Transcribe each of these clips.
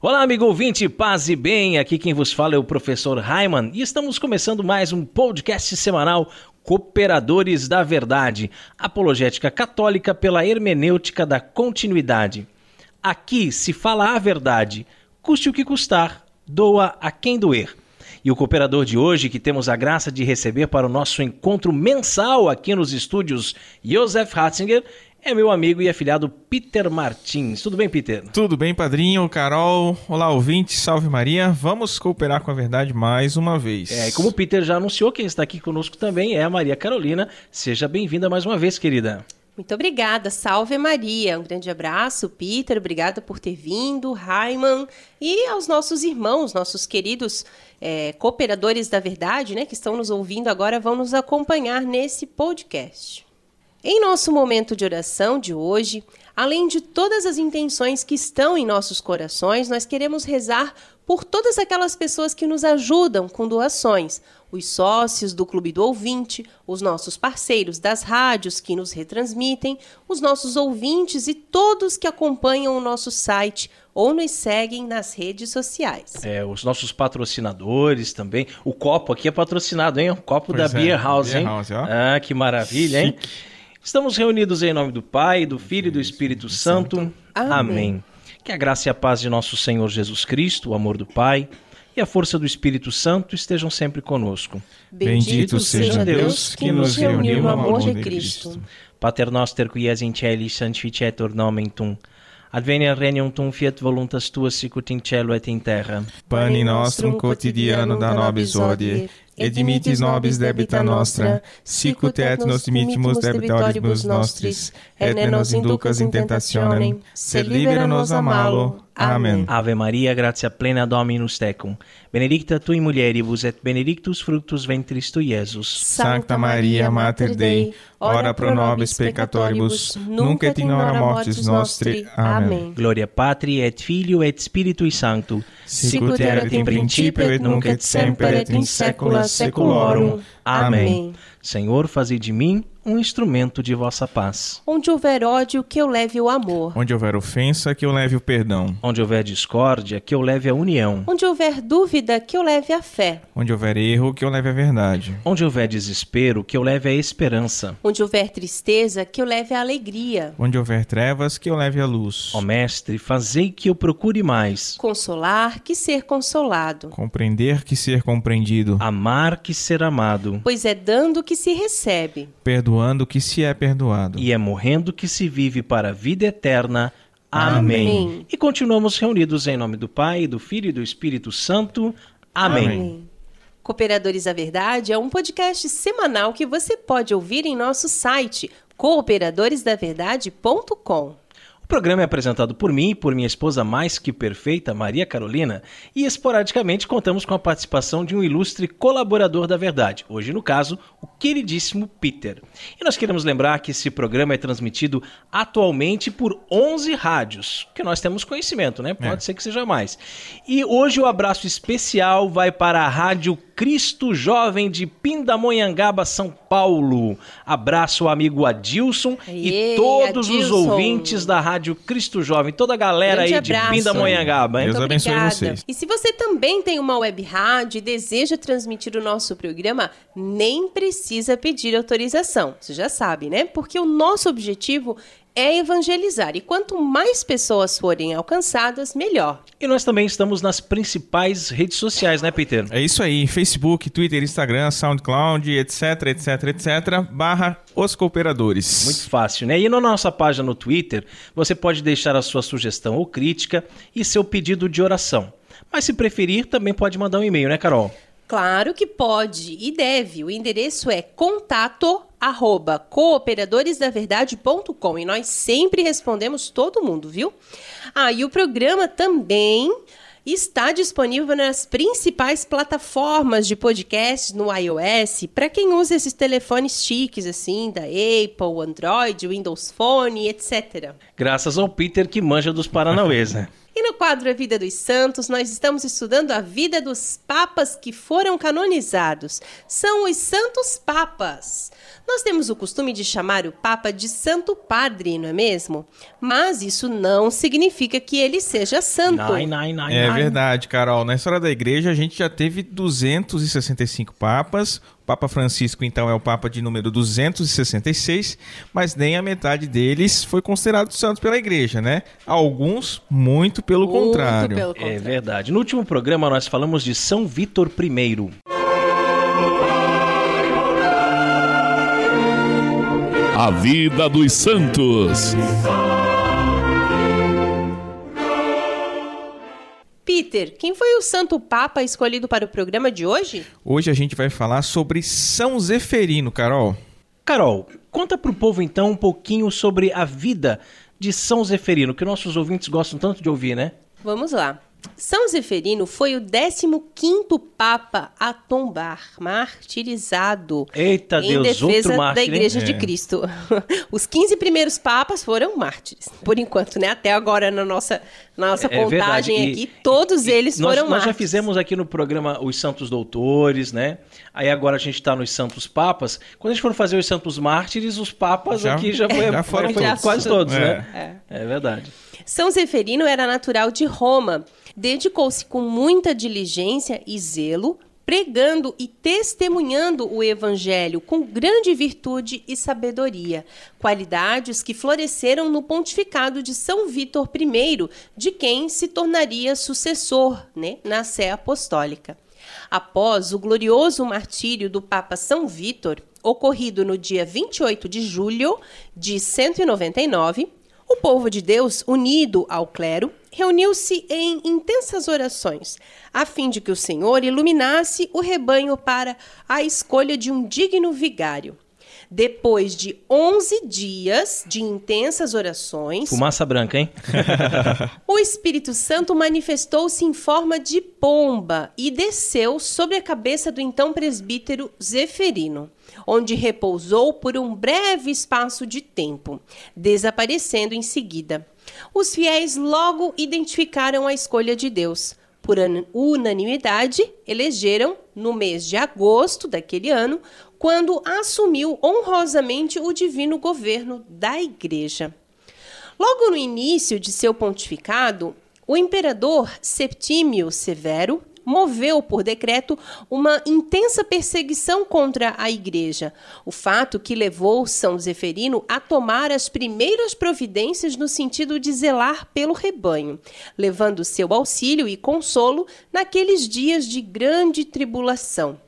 Olá, amigo ouvinte, paz e bem. Aqui quem vos fala é o professor Raiman e estamos começando mais um podcast semanal Cooperadores da Verdade, apologética católica pela hermenêutica da continuidade. Aqui se fala a verdade, custe o que custar, doa a quem doer. E o cooperador de hoje, que temos a graça de receber para o nosso encontro mensal aqui nos estúdios Josef Ratzinger, é meu amigo e afilhado Peter Martins. Tudo bem, Peter? Tudo bem, padrinho, Carol. Olá, ouvinte, salve Maria. Vamos cooperar com a verdade mais uma vez. É, e como o Peter já anunciou, quem está aqui conosco também é a Maria Carolina. Seja bem-vinda mais uma vez, querida. Muito obrigada, salve Maria. Um grande abraço, Peter. Obrigada por ter vindo, Raiman. E aos nossos irmãos, nossos queridos é, cooperadores da verdade, né, que estão nos ouvindo agora, vão nos acompanhar nesse podcast. Em nosso momento de oração de hoje, além de todas as intenções que estão em nossos corações, nós queremos rezar por todas aquelas pessoas que nos ajudam com doações, os sócios do Clube do Ouvinte, os nossos parceiros das rádios que nos retransmitem, os nossos ouvintes e todos que acompanham o nosso site ou nos seguem nas redes sociais. É, os nossos patrocinadores também. O copo aqui é patrocinado, hein? O copo Pois da é, Beer House, Beer hein? House, ó. ah, que maravilha, hein? Estamos reunidos em nome do Pai, do Filho e do Espírito Santo. Amém. Amém. Que a graça e a paz de nosso Senhor Jesus Cristo, o amor do Pai e a força do Espírito Santo estejam sempre conosco. Bendito seja Deus que nos reuniu no amor de Cristo. Pater noster qui es in celis sanctificetur nomen tum. Advenia regnum tum fiat voluntas tua sicut in cielo et in terra. Pane nostrum quotidiano da nobis hodie, et dimitis nobis debita nostra, sicut et nos dimittimus debitoribus nostris, et ne nos inducas in tentationem, sed libera nos a malo. Amen. Ave Maria, gratia plena Dominus tecum. Benedicta tui mulieribus et benedictus fructus ventris tui, Iesus. Sancta Maria, Mater Dei, ora pro nobis peccatoribus, nunc et in hora mortis nostri. Amen. Gloria Patri et Filio et Spiritui Sancto. Sicut erat in principio et nunc et semper et in saecula saeculorum. Amém. Senhor, fazei de mim um instrumento de vossa paz. Onde houver ódio, que eu leve o amor. Onde houver ofensa, que eu leve o perdão. Onde houver discórdia, que eu leve a união. Onde houver dúvida, que eu leve a fé. Onde houver erro, que eu leve a verdade. Onde houver desespero, que eu leve a esperança. Onde houver tristeza, que eu leve a alegria. Onde houver trevas, que eu leve a luz. Ó Mestre, fazei que eu procure mais. Consolar, que ser consolado. Compreender que ser compreendido. Amar que ser amado. Pois é dando que se recebe. Perdoando que se é perdoado. E é morrendo que se vive para a vida eterna. Amém. Amém. E continuamos reunidos em nome do Pai, do Filho e do Espírito Santo. Amém. Cooperadores da Verdade é um podcast semanal que você pode ouvir em nosso site cooperadoresdaverdade.com. O programa é apresentado por mim e por minha esposa mais que perfeita, Maria Carolina, e esporadicamente contamos com a participação de um ilustre colaborador da verdade, hoje no caso, o queridíssimo Peter. E nós queremos lembrar que esse programa é transmitido atualmente por 11 rádios, que nós temos conhecimento, né? Pode É. ser que seja mais. E hoje o abraço especial vai para a Rádio Cristo Jovem de Pindamonhangaba, São Paulo. Abraço ao amigo Adilson e todos os Adilson. ouvintes da Rádio Cristo Jovem, toda a galera Grande aí de abraço. Pindamonhangaba, hein? Deus Muito abençoe obrigada. vocês. E se você também tem uma web rádio e deseja transmitir o nosso programa, nem precisa pedir autorização. Você já sabe, né? Porque o nosso objetivo é evangelizar. E quanto mais pessoas forem alcançadas, melhor. E nós também estamos nas principais redes sociais, né, Peter? É isso aí, Facebook, Twitter, Instagram, SoundCloud, etc, etc, etc, barra os cooperadores. Muito fácil, né? E na nossa página no Twitter, você pode deixar a sua sugestão ou crítica e seu pedido de oração. Mas se preferir, também pode mandar um e-mail, né, Claro que pode e deve. O endereço é contato arroba cooperadoresdaverdade.com e nós sempre respondemos todo mundo, viu? Ah, e o programa também está disponível nas principais plataformas de podcast no iOS, para quem usa esses telefones chiques assim, da Apple, Android, Windows Phone, etc. Graças ao Peter que manja dos Paranauês, né? E no quadro A Vida dos Santos, nós estamos estudando a vida dos papas que foram canonizados. São os Santos Papas. Nós temos o costume de chamar o Papa de Santo Padre, não é mesmo? Mas isso não significa que ele seja santo. Nai, nai, nai, É verdade, Carol. Na história da igreja, a gente já teve 265 papas. Papa Francisco, então, é o Papa de número 266, mas nem a metade deles foi considerado santo pela igreja, né? Alguns, muito pelo Muito contrário. pelo É contrário. verdade. No último programa nós falamos de São Vítor I. A vida dos santos. Peter, quem foi o santo papa escolhido para o programa de hoje? Hoje a gente vai falar sobre São Zeferino, Carol. Carol, conta pro povo então um pouquinho sobre a vida de São Zeferino, que nossos ouvintes gostam tanto de ouvir, né? Vamos lá. São Zeferino foi o 15º papa a tombar, martirizado. Eita em Deus, defesa outro da mártir, hein? Igreja de É. Cristo. Os 15 primeiros papas foram mártires, por enquanto, né? Até agora na nossa, na nossa É verdade. contagem E- aqui, todos e eles nós, foram Nós já mártires. fizemos aqui no programa os Santos Doutores, né? Aí agora a gente tá nos Santos Papas. Quando a gente for fazer os Santos Mártires, os Papas Já- aqui já foi, já foram foi quase todos, É. né? É verdade. São Zeferino era natural de Roma. Dedicou-se com muita diligência e zelo, pregando e testemunhando o evangelho com grande virtude e sabedoria, qualidades que floresceram no pontificado de São Vítor I, de quem se tornaria sucessor, né, na sé apostólica. Após o glorioso martírio do Papa São Vítor, ocorrido no dia 28 de julho de 199, o povo de Deus, unido ao clero, reuniu-se em intensas orações, a fim de que o Senhor iluminasse o rebanho para a escolha de um digno vigário. Depois de 11 dias de intensas orações, Fumaça branca, hein? o Espírito Santo manifestou-se em forma de pomba e desceu sobre a cabeça do então presbítero Zeferino, onde repousou por um breve espaço de tempo, desaparecendo em seguida. Os fiéis logo identificaram a escolha de Deus. Por an- unanimidade, elegeram, no mês de agosto daquele ano, quando assumiu honrosamente o divino governo da Igreja. Logo no início de seu pontificado, o imperador Septímio Severo moveu por decreto uma intensa perseguição contra a igreja, o fato que levou São Zeferino a tomar as primeiras providências no sentido de zelar pelo rebanho, levando seu auxílio e consolo naqueles dias de grande tribulação.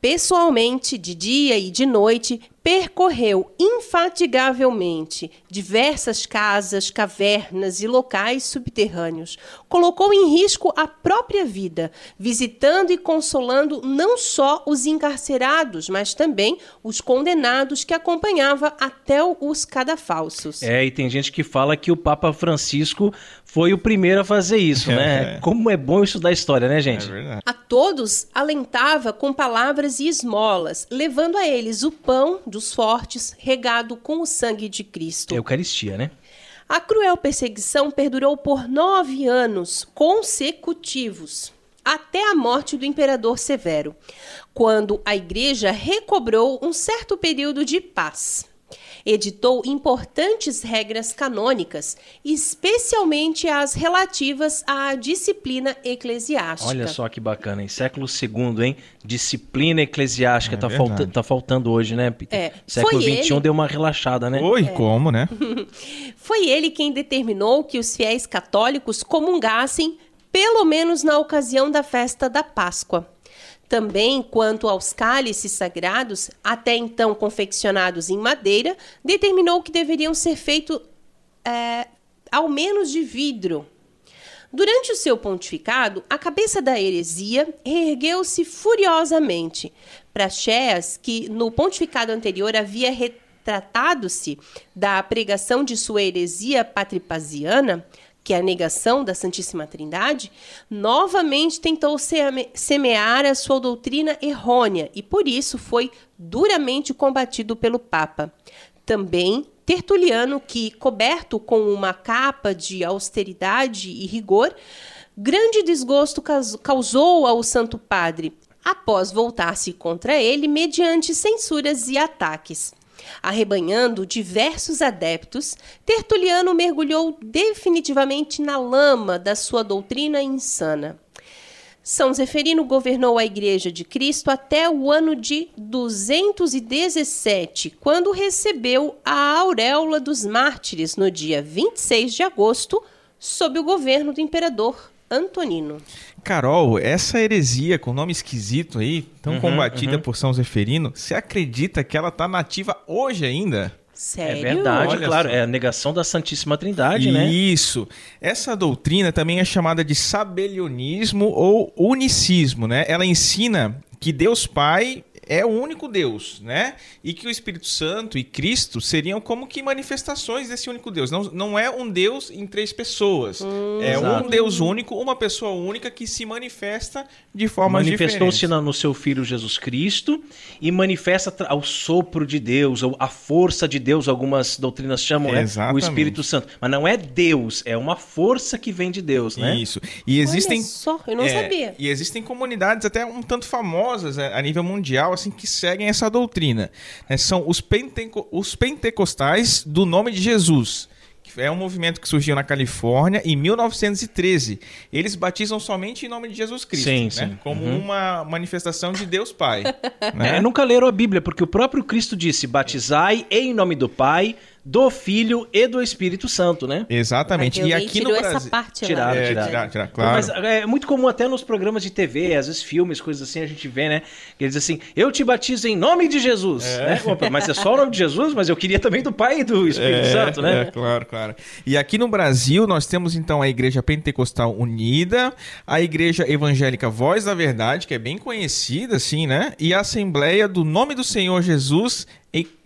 Pessoalmente, de dia e de noite, percorreu infatigavelmente diversas casas, cavernas e locais subterrâneos. Colocou em risco a própria vida, visitando e consolando não só os encarcerados, mas também os condenados que acompanhava até os cadafalsos. É, e tem gente que fala que o Papa Francisco foi o primeiro a fazer isso, né? Como é bom estudar história, né, É gente? verdade. A todos alentava com palavras e esmolas, levando a eles o pão dos fortes, regado com o sangue de Cristo. Eucaristia, né? A cruel perseguição perdurou por nove anos consecutivos, até a morte do imperador Severo, quando a igreja recobrou um certo período de paz. Editou importantes regras canônicas, especialmente as relativas à disciplina eclesiástica. Olha só que bacana, hein? Século II, hein? Disciplina eclesiástica É tá, verdade. falta- tá faltando hoje, né, Peter? É, Século XXI ele- deu uma relaxada, né? Oi, como, né? Foi ele quem determinou que os fiéis católicos comungassem pelo menos na ocasião da festa da Páscoa. Também, quanto aos cálices sagrados, até então confeccionados em madeira, determinou que deveriam ser feitos é, ao menos de vidro. Durante o seu pontificado, a cabeça da heresia ergueu-se furiosamente. Praxeas, que no pontificado anterior havia retratado-se da pregação de sua heresia patripaziana, que é a negação da Santíssima Trindade, novamente tentou semear a sua doutrina errônea e por isso foi duramente combatido pelo Papa. Também Tertuliano, que, coberto com uma capa de austeridade e rigor, grande desgosto causou ao Santo Padre, após voltar-se contra ele mediante censuras e ataques. Arrebanhando diversos adeptos, Tertuliano mergulhou definitivamente na lama da sua doutrina insana. São Zeferino governou a Igreja de Cristo até o ano de 217, quando recebeu a auréola dos mártires no dia 26 de agosto, sob o governo do imperador Antonino. Carol, essa heresia com nome esquisito aí, tão uhum, combatida uhum. por São Zeferino, você acredita que ela está nativa hoje ainda? Sério? É verdade, Olha claro. Só. É a negação da Santíssima Trindade, né? Isso. Essa doutrina também é chamada de sabelionismo ou unicismo, né? Ela ensina que Deus Pai é o único Deus, né? E que o Espírito Santo e Cristo seriam como que manifestações desse único Deus. Não, não é um Deus em três pessoas. Hum, é exato. um Deus único, uma pessoa única que se manifesta de forma Manifestou-se no seu Filho Jesus Cristo e manifesta ao sopro de Deus, ou a força de Deus, algumas doutrinas chamam, né? O Espírito Santo. Mas não é Deus, é uma força que vem de Deus, né? Isso. E existem... Olha só, eu não é, sabia. E existem comunidades até um tanto famosas né, a nível mundial, assim que seguem essa doutrina. Né? São os, penteco os pentecostais do nome de Jesus é um movimento que surgiu na Califórnia em 1913. Eles batizam somente em nome de Jesus Cristo, sim, né? sim. como uhum. uma manifestação de Deus Pai. né? é, nunca leram a Bíblia, porque o próprio Cristo disse: batizai em nome do Pai, do Filho e do Espírito Santo, né? Exatamente. E aqui no Brasil. Essa parte tiraram, é, tiraram. Tirar, tirar, claro. Mas é muito comum até nos programas de TV, às vezes filmes, coisas assim, a gente vê, né? Que eles dizem assim: eu te batizo em nome de Jesus. É. Né? Opa, mas é só o nome de Jesus, mas eu queria também do Pai e do Espírito é, Santo, né? É, claro, claro. E aqui no Brasil, nós temos então a Igreja Pentecostal Unida, a Igreja Evangélica Voz da Verdade, que é bem conhecida, assim, né? E a Assembleia do Nome do Senhor Jesus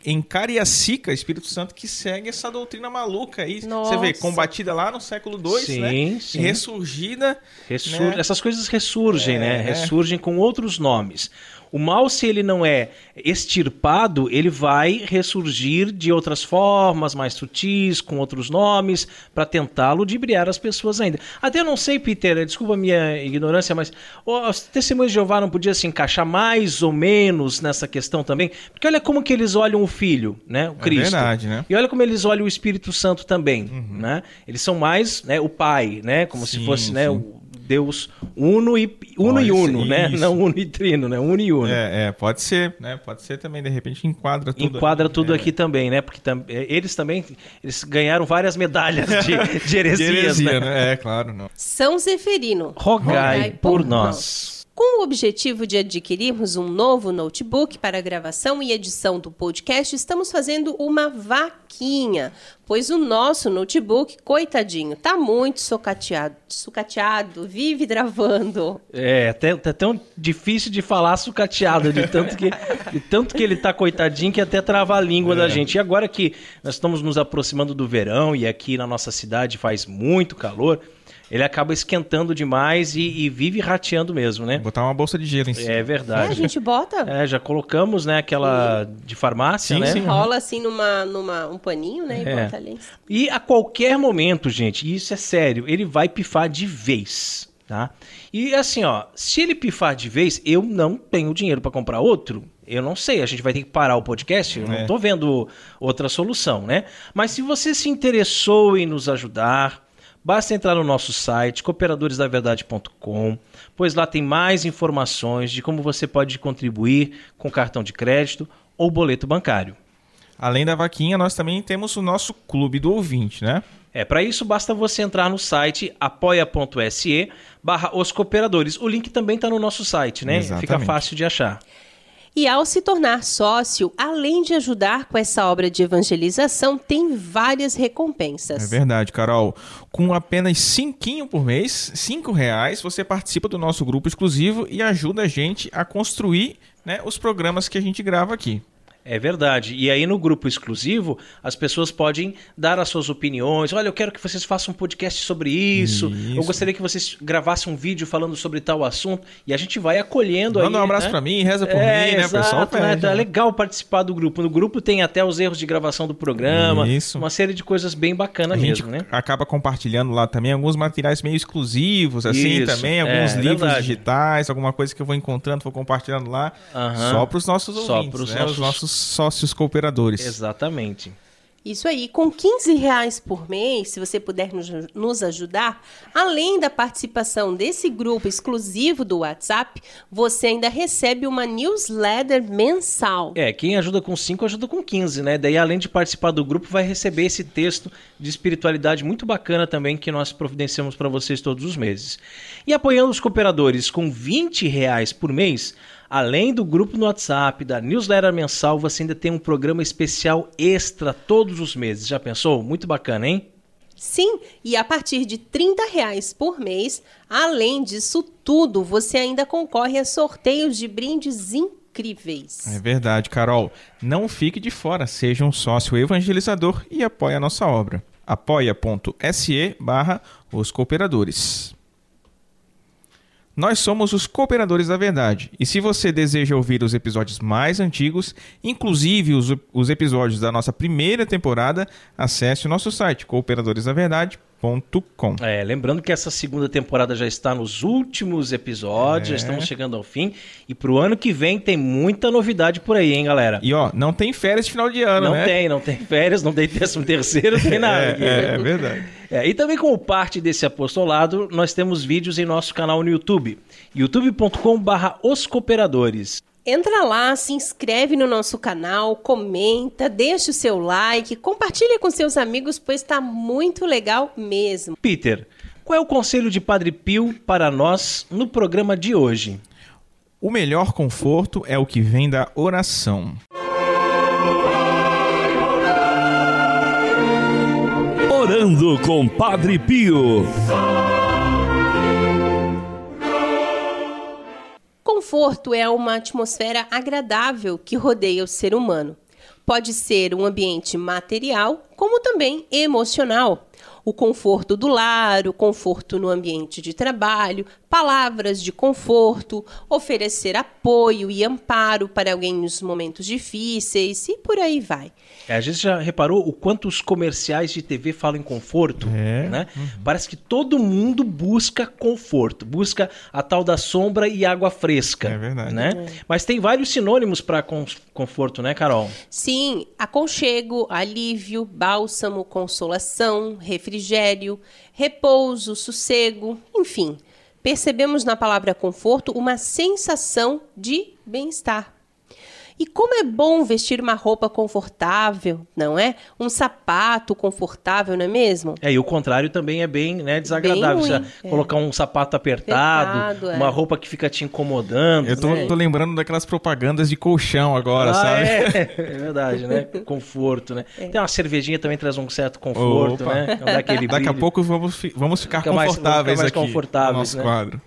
em Cariacica, Espírito Santo, que segue essa doutrina maluca aí. Nossa. Você vê, combatida lá no século II, né? Sim. Ressurgida. Ressur... Né? Essas coisas ressurgem, né? é, né? Ressurgem com outros nomes. O mal, se ele não é extirpado, ele vai ressurgir de outras formas, mais sutis, com outros nomes, para tentar ludibriar as pessoas ainda. Até não sei, Peter, desculpa a minha ignorância, mas os testemunhos de Jeová não podia se encaixar mais ou menos nessa questão também? Porque olha como que eles olham o Filho, né? O é Cristo. É verdade, né? E olha como eles olham o Espírito Santo também, uhum. né? Eles são mais né, o Pai, né? Como sim, se fosse né, o Deus uno e uno e uno, né? Não uno e trino, né? Uno e uno. É, é, pode ser, né? Pode ser também, de repente enquadra tudo. Enquadra aqui, tudo é. aqui também, né? Porque tam, é, eles também eles ganharam várias medalhas de, de heresias, de heresia, né? né? É, claro, não. São Zeferino, rogai, rogai por, por nós. nós. Com o objetivo de adquirirmos um novo notebook para gravação e edição do podcast, estamos fazendo uma vaquinha, pois o nosso notebook, coitadinho, tá muito sucateado, sucateado, vive travando. É, até, tá tão difícil de falar sucateado, de tanto que, de tanto que ele tá coitadinho que até trava a língua é. da gente. E agora que nós estamos nos aproximando do verão e aqui na nossa cidade faz muito calor, ele acaba esquentando demais e, e, vive rateando mesmo, né? Botar uma bolsa de gelo em cima. É verdade. É, a gente bota. É, já colocamos, né, aquela sim. de farmácia, sim, né? Sim. Rola assim numa, numa um paninho, né, e é. bota ali. E a qualquer momento, gente, e isso é sério, ele vai pifar de vez, tá? E assim, ó, se ele pifar de vez, eu não tenho dinheiro para comprar outro. Eu não sei, a gente vai ter que parar o podcast, eu é. não tô vendo outra solução, né? Mas se você se interessou em nos ajudar, Basta entrar no nosso site cooperadoresdaverdade.com, pois lá tem mais informações de como você pode contribuir com cartão de crédito ou boleto bancário. Além da vaquinha, nós também temos o nosso clube do ouvinte, né? É, para isso basta você entrar no site apoia.se barra os cooperadores. O link também está no nosso site, né? Exatamente. Fica fácil de achar. E ao se tornar sócio, além de ajudar com essa obra de evangelização, tem várias recompensas. É verdade, Carol. Com apenas cinquinho por mês, cinco reais, você participa do nosso grupo exclusivo e ajuda a gente a construir né, os programas que a gente grava aqui. É verdade. E aí no grupo exclusivo, as pessoas podem dar as suas opiniões. Olha, eu quero que vocês façam um podcast sobre isso. isso. Eu gostaria que vocês gravassem um vídeo falando sobre tal assunto. E a gente vai acolhendo Manda aí. Manda um abraço né? para mim, reza por é, mim, né, exato, pessoal? Pede, né? É legal participar do grupo. No grupo tem até os erros de gravação do programa. Isso. Uma série de coisas bem bacanas mesmo, né? Acaba compartilhando lá também alguns materiais meio exclusivos, assim, Isso. também. Alguns É, livros verdade. digitais, alguma coisa que eu vou encontrando, vou compartilhando lá. Só para os nossos Só ouvintes, pros né? nossos- Os nossos sócios cooperadores. Exatamente. Isso aí, com 15 reais por mês, se você puder nos, nos ajudar, além da participação desse grupo exclusivo do WhatsApp, você ainda recebe uma newsletter mensal. É, quem ajuda com 5 ajuda com 15, né? Daí, além de participar do grupo, vai receber esse texto de espiritualidade muito bacana também que nós providenciamos para vocês todos os meses. E apoiando os cooperadores com 20 reais por mês, além do grupo no WhatsApp, da newsletter mensal, você ainda tem um programa especial extra todos os meses. Já pensou? Muito bacana, hein? Sim, e a partir de 30 reais por mês, além disso tudo, você ainda concorre a sorteios de brindes incríveis. É verdade, Carol. Não fique de fora, seja um sócio evangelizador e apoie a nossa obra. apoia.se barra os cooperadores. Nós somos os Cooperadores da Verdade. E se você deseja ouvir os episódios mais antigos, inclusive os, os episódios da nossa primeira temporada, acesse o nosso site cooperadoresdaverdade.com. É, lembrando que essa segunda temporada já está nos últimos episódios, já É. estamos chegando ao fim. E pro ano que vem tem muita novidade por aí, hein, galera? E ó, não tem férias de final de ano, não né? tem, não tem férias, não tem décimo terceiro, não tem nada. aqui. É, é, é verdade. É, e também como parte desse apostolado, nós temos vídeos em nosso canal no YouTube, youtube.com/barra os cooperadores. Entra lá, se inscreve no nosso canal, comenta, deixa o seu like, compartilha com seus amigos, pois está muito legal mesmo. Peter, qual é o conselho de Padre Pio para nós no programa de hoje? O melhor conforto é o que vem da oração. Orando com Padre Pio. Conforto é uma atmosfera agradável que rodeia o ser humano. Pode ser um ambiente material, como também emocional. O conforto do lar, o conforto no ambiente de trabalho, palavras de conforto, oferecer apoio e amparo para alguém nos momentos difíceis e por aí vai. É, a gente já reparou o quanto os comerciais de TV falam em conforto? É. Né? Parece que todo mundo busca conforto, busca a tal da sombra e água fresca. É verdade. Né? Mas tem vários sinônimos para conforto, né, Carol? Sim, aconchego, alívio, bálsamo, consolação, refrigério, repouso, sossego, enfim. Percebemos na palavra conforto uma sensação de bem-estar. E como é bom vestir uma roupa confortável, não é? Um sapato confortável, não é mesmo? É, e o contrário também é bem né, desagradável. Bem ruim, é. colocar um sapato apertado, Apertado, é. uma roupa que fica te incomodando. Eu tô, né? tô lembrando daquelas propagandas de colchão agora, Ah, sabe? É, é verdade, né? Conforto, né? Tem uma cervejinha também traz um certo conforto, Opa. né? Daqui a pouco vamos, fi- vamos ficar Fica mais- confortáveis vamos ficar mais aqui confortáveis, no nosso né? quadro.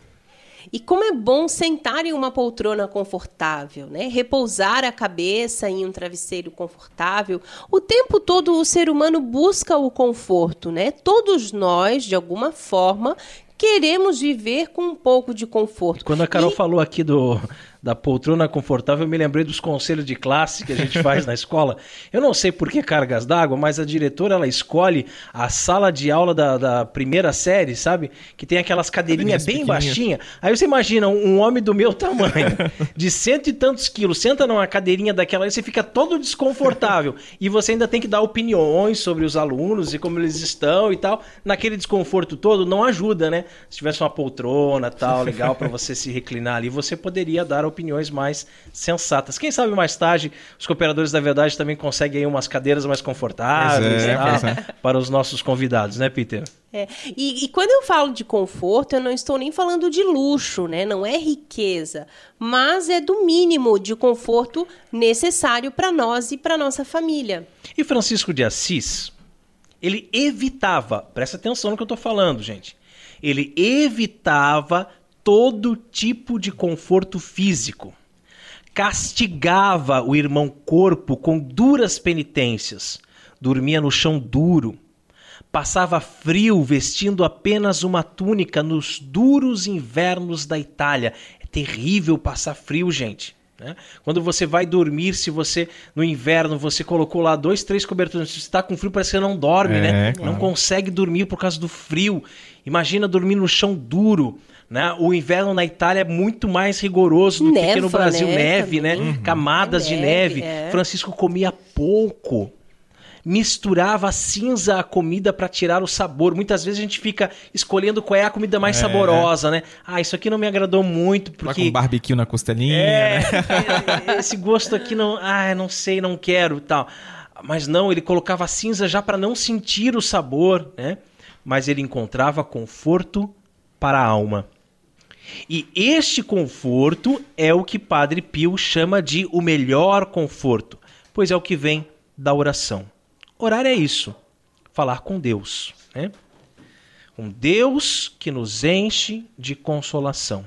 E como é bom sentar em uma poltrona confortável, né? Repousar a cabeça em um travesseiro confortável. O tempo todo o ser humano busca o conforto, né? Todos nós, de alguma forma, queremos viver com um pouco de conforto. Quando a Carol E- falou aqui do, da poltrona confortável, eu me lembrei dos conselhos de classe que a gente faz na escola. Eu não sei por que cargas d'água, mas a diretora ela escolhe a sala de aula da, da primeira série, sabe? Que tem aquelas cadeirinhas bem baixinhas. Aí você imagina um, um homem do meu tamanho, de cento e tantos quilos, senta numa cadeirinha daquela e você fica todo desconfortável. e você ainda tem que dar opiniões sobre os alunos e como eles estão e tal. Naquele desconforto todo, não ajuda, né? Se tivesse uma poltrona tal, legal para você se reclinar ali, você poderia dar opiniões mais sensatas. Quem sabe mais tarde os cooperadores da verdade também conseguem aí umas cadeiras mais confortáveis é, tal, pois é. para os nossos convidados, né, Peter? É, E, e quando eu falo de conforto, eu não estou nem falando de luxo, né? Não é riqueza, mas é do mínimo de conforto necessário para nós e para nossa família. E Francisco de Assis, ele evitava, presta atenção no que eu estou falando, gente. Ele evitava todo tipo de conforto físico. castigava o irmão corpo com duras penitências, dormia no chão duro, passava frio vestindo apenas uma túnica nos duros invernos da Itália. É terrível passar frio, gente. Né? Quando você vai dormir, se você no inverno você colocou lá dois, três cobertores, se você está com frio, parece que você não dorme, né? é, né? Claro. Não consegue dormir por causa do frio. Imagina dormir no chão duro. Né? O inverno na Itália é muito mais rigoroso do Neva, que no Brasil. Né? Neve, né? Uhum. Camadas é de neve. É. Francisco comia pouco misturava cinza à comida para tirar o sabor. Muitas vezes a gente fica escolhendo qual é a comida mais é. saborosa, né? Ah, isso aqui não me agradou muito porque com barbecue na costelinha, é, né? esse gosto aqui não, ah, não sei, não quero, tal. Mas não, ele colocava cinza já para não sentir o sabor, né? Mas ele encontrava conforto para a alma. E este conforto é o que Padre Pio chama de o melhor conforto, pois é o que vem da oração. Orar é isso, falar com Deus, né? Um Deus que nos enche de consolação.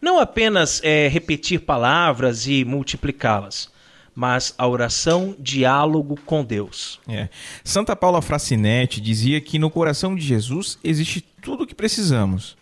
Não apenas é, repetir palavras e multiplicá-las, mas a oração, diálogo com Deus. É. Santa Paula Fracinetti dizia que no coração de Jesus existe tudo o que precisamos.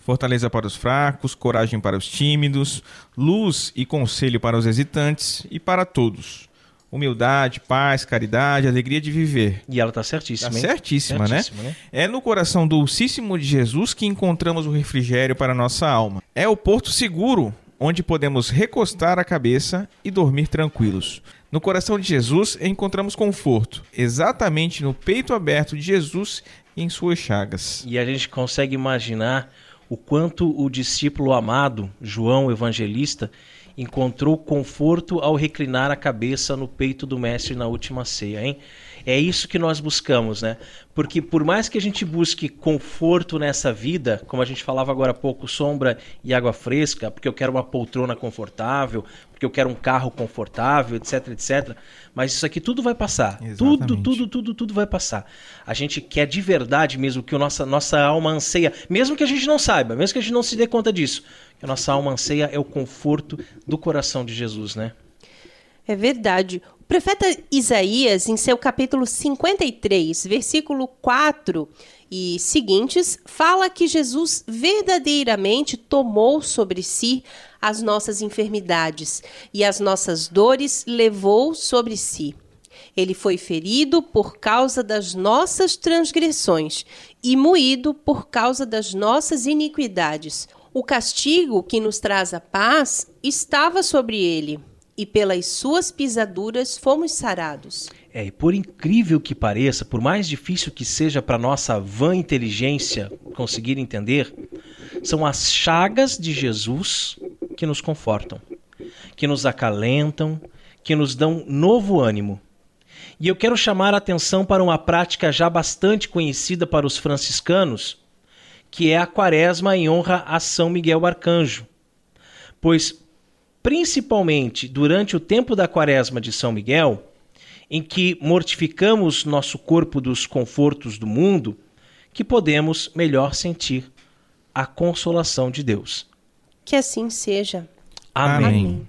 Fortaleza para os fracos, coragem para os tímidos, luz e conselho para os hesitantes e para todos humildade, paz, caridade, alegria de viver. E ela está certíssima. Está certíssima, certíssima né? né? É no coração dulcíssimo de Jesus que encontramos o refrigério para a nossa alma. É o porto seguro onde podemos recostar a cabeça e dormir tranquilos. No coração de Jesus encontramos conforto, exatamente no peito aberto de Jesus e em suas chagas. E a gente consegue imaginar o quanto o discípulo amado, João Evangelista, encontrou conforto ao reclinar a cabeça no peito do mestre na última ceia, hein? É isso que nós buscamos, né? Porque por mais que a gente busque conforto nessa vida, como a gente falava agora há pouco, sombra e água fresca, porque eu quero uma poltrona confortável, porque eu quero um carro confortável, etc, etc. Mas isso aqui tudo vai passar. Exatamente. Tudo, tudo, tudo, tudo vai passar. A gente quer de verdade mesmo que a nossa, nossa alma anseia, mesmo que a gente não saiba, mesmo que a gente não se dê conta disso, que a nossa alma anseia é o conforto do coração de Jesus, né? É verdade. Profeta Isaías, em seu capítulo 53, versículo 4 e seguintes, fala que Jesus verdadeiramente tomou sobre si as nossas enfermidades e as nossas dores levou sobre si. Ele foi ferido por causa das nossas transgressões e moído por causa das nossas iniquidades. O castigo que nos traz a paz estava sobre ele e pelas suas pisaduras fomos sarados. É, e por incrível que pareça, por mais difícil que seja para nossa vã inteligência conseguir entender, são as chagas de Jesus que nos confortam, que nos acalentam, que nos dão novo ânimo. E eu quero chamar a atenção para uma prática já bastante conhecida para os franciscanos, que é a quaresma em honra a São Miguel Arcanjo. Pois principalmente durante o tempo da quaresma de São Miguel, em que mortificamos nosso corpo dos confortos do mundo, que podemos melhor sentir a consolação de Deus. Que assim seja. Amém. Amém.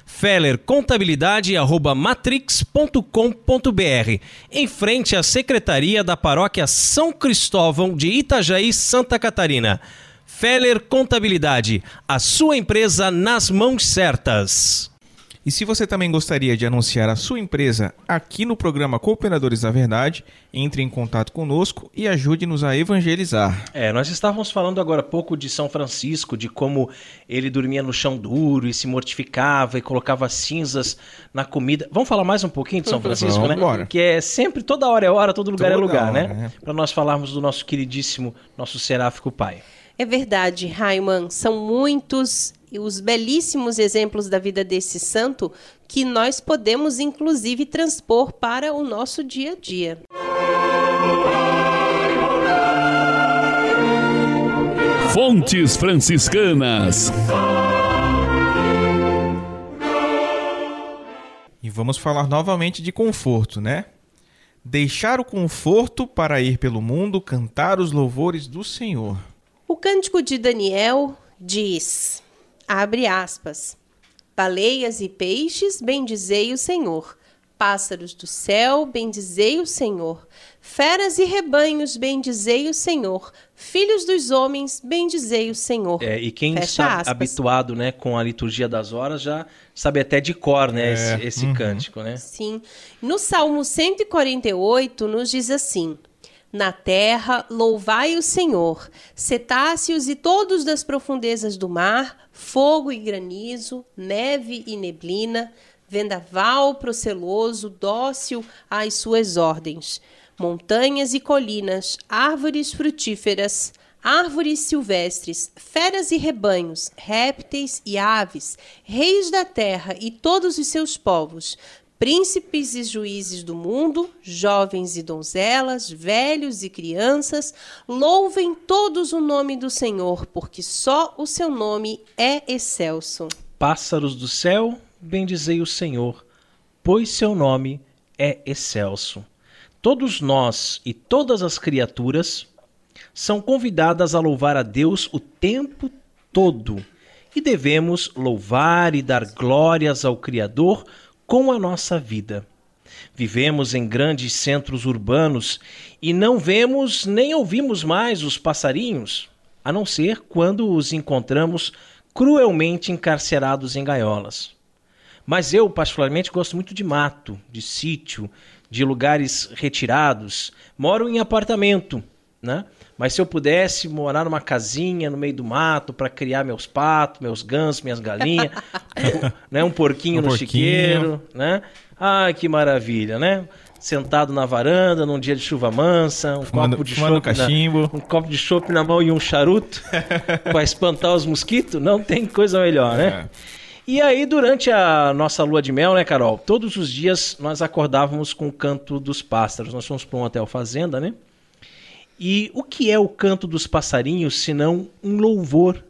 Feller Contabilidade arroba matrix.com.br. Em frente à Secretaria da Paróquia São Cristóvão de Itajaí, Santa Catarina. Feller Contabilidade, a sua empresa nas mãos certas. E se você também gostaria de anunciar a sua empresa aqui no programa Cooperadores da Verdade, entre em contato conosco e ajude-nos a evangelizar. É, nós estávamos falando agora há pouco de São Francisco, de como ele dormia no chão duro e se mortificava e colocava cinzas na comida. Vamos falar mais um pouquinho de São Francisco, Vamos né? Embora. Que é sempre toda hora é hora, todo lugar é toda é lugar, né? hora, né? É. Para nós falarmos do nosso queridíssimo, nosso seráfico pai. É verdade, Raiman. São muitos os belíssimos exemplos da vida desse santo que nós podemos, inclusive, transpor para o nosso dia a dia. Fontes Franciscanas. E vamos falar novamente de conforto, né? Deixar o conforto para ir pelo mundo cantar os louvores do Senhor. O cântico de Daniel diz: abre aspas. Baleias e peixes, bendizei o Senhor. Pássaros do céu, bendizei o Senhor. Feras e rebanhos, bendizei o Senhor. Filhos dos homens, bendizei o Senhor. É, e quem Fecha está aspas. habituado né, com a liturgia das horas já sabe até de cor né, é. esse, esse uhum. cântico. Né? Sim. No Salmo 148 nos diz assim: na terra, louvai o Senhor, cetáceos e todos das profundezas do mar, fogo e granizo, neve e neblina, vendaval proceloso, dócil às suas ordens, montanhas e colinas, árvores frutíferas, árvores silvestres, feras e rebanhos, répteis e aves, reis da terra e todos os seus povos, príncipes e juízes do mundo, jovens e donzelas, velhos e crianças, louvem todos o nome do Senhor, porque só o seu nome é excelso. Pássaros do céu, bendizei o Senhor, pois seu nome é excelso. Todos nós e todas as criaturas são convidadas a louvar a Deus o tempo todo. E devemos louvar e dar glórias ao Criador com a nossa vida. Vivemos em grandes centros urbanos e não vemos nem ouvimos mais os passarinhos, a não ser quando os encontramos cruelmente encarcerados em gaiolas. Mas eu, particularmente, gosto muito de mato, de sítio, de lugares retirados. Moro em apartamento, né? Mas se eu pudesse morar numa casinha no meio do mato para criar meus patos, meus gansos, minhas galinhas, né, um porquinho um no porquinho. chiqueiro, né? Ai, que maravilha, né? Sentado na varanda num dia de chuva mansa, um fumando, copo de chopp cachimbo, um copo de chopp na mão e um charuto para espantar os mosquitos, não tem coisa melhor, né? É. E aí, durante a nossa lua de mel, né, Carol? Todos os dias nós acordávamos com o canto dos pássaros. Nós fomos para um hotel fazenda, né? E o que é o canto dos passarinhos senão um louvor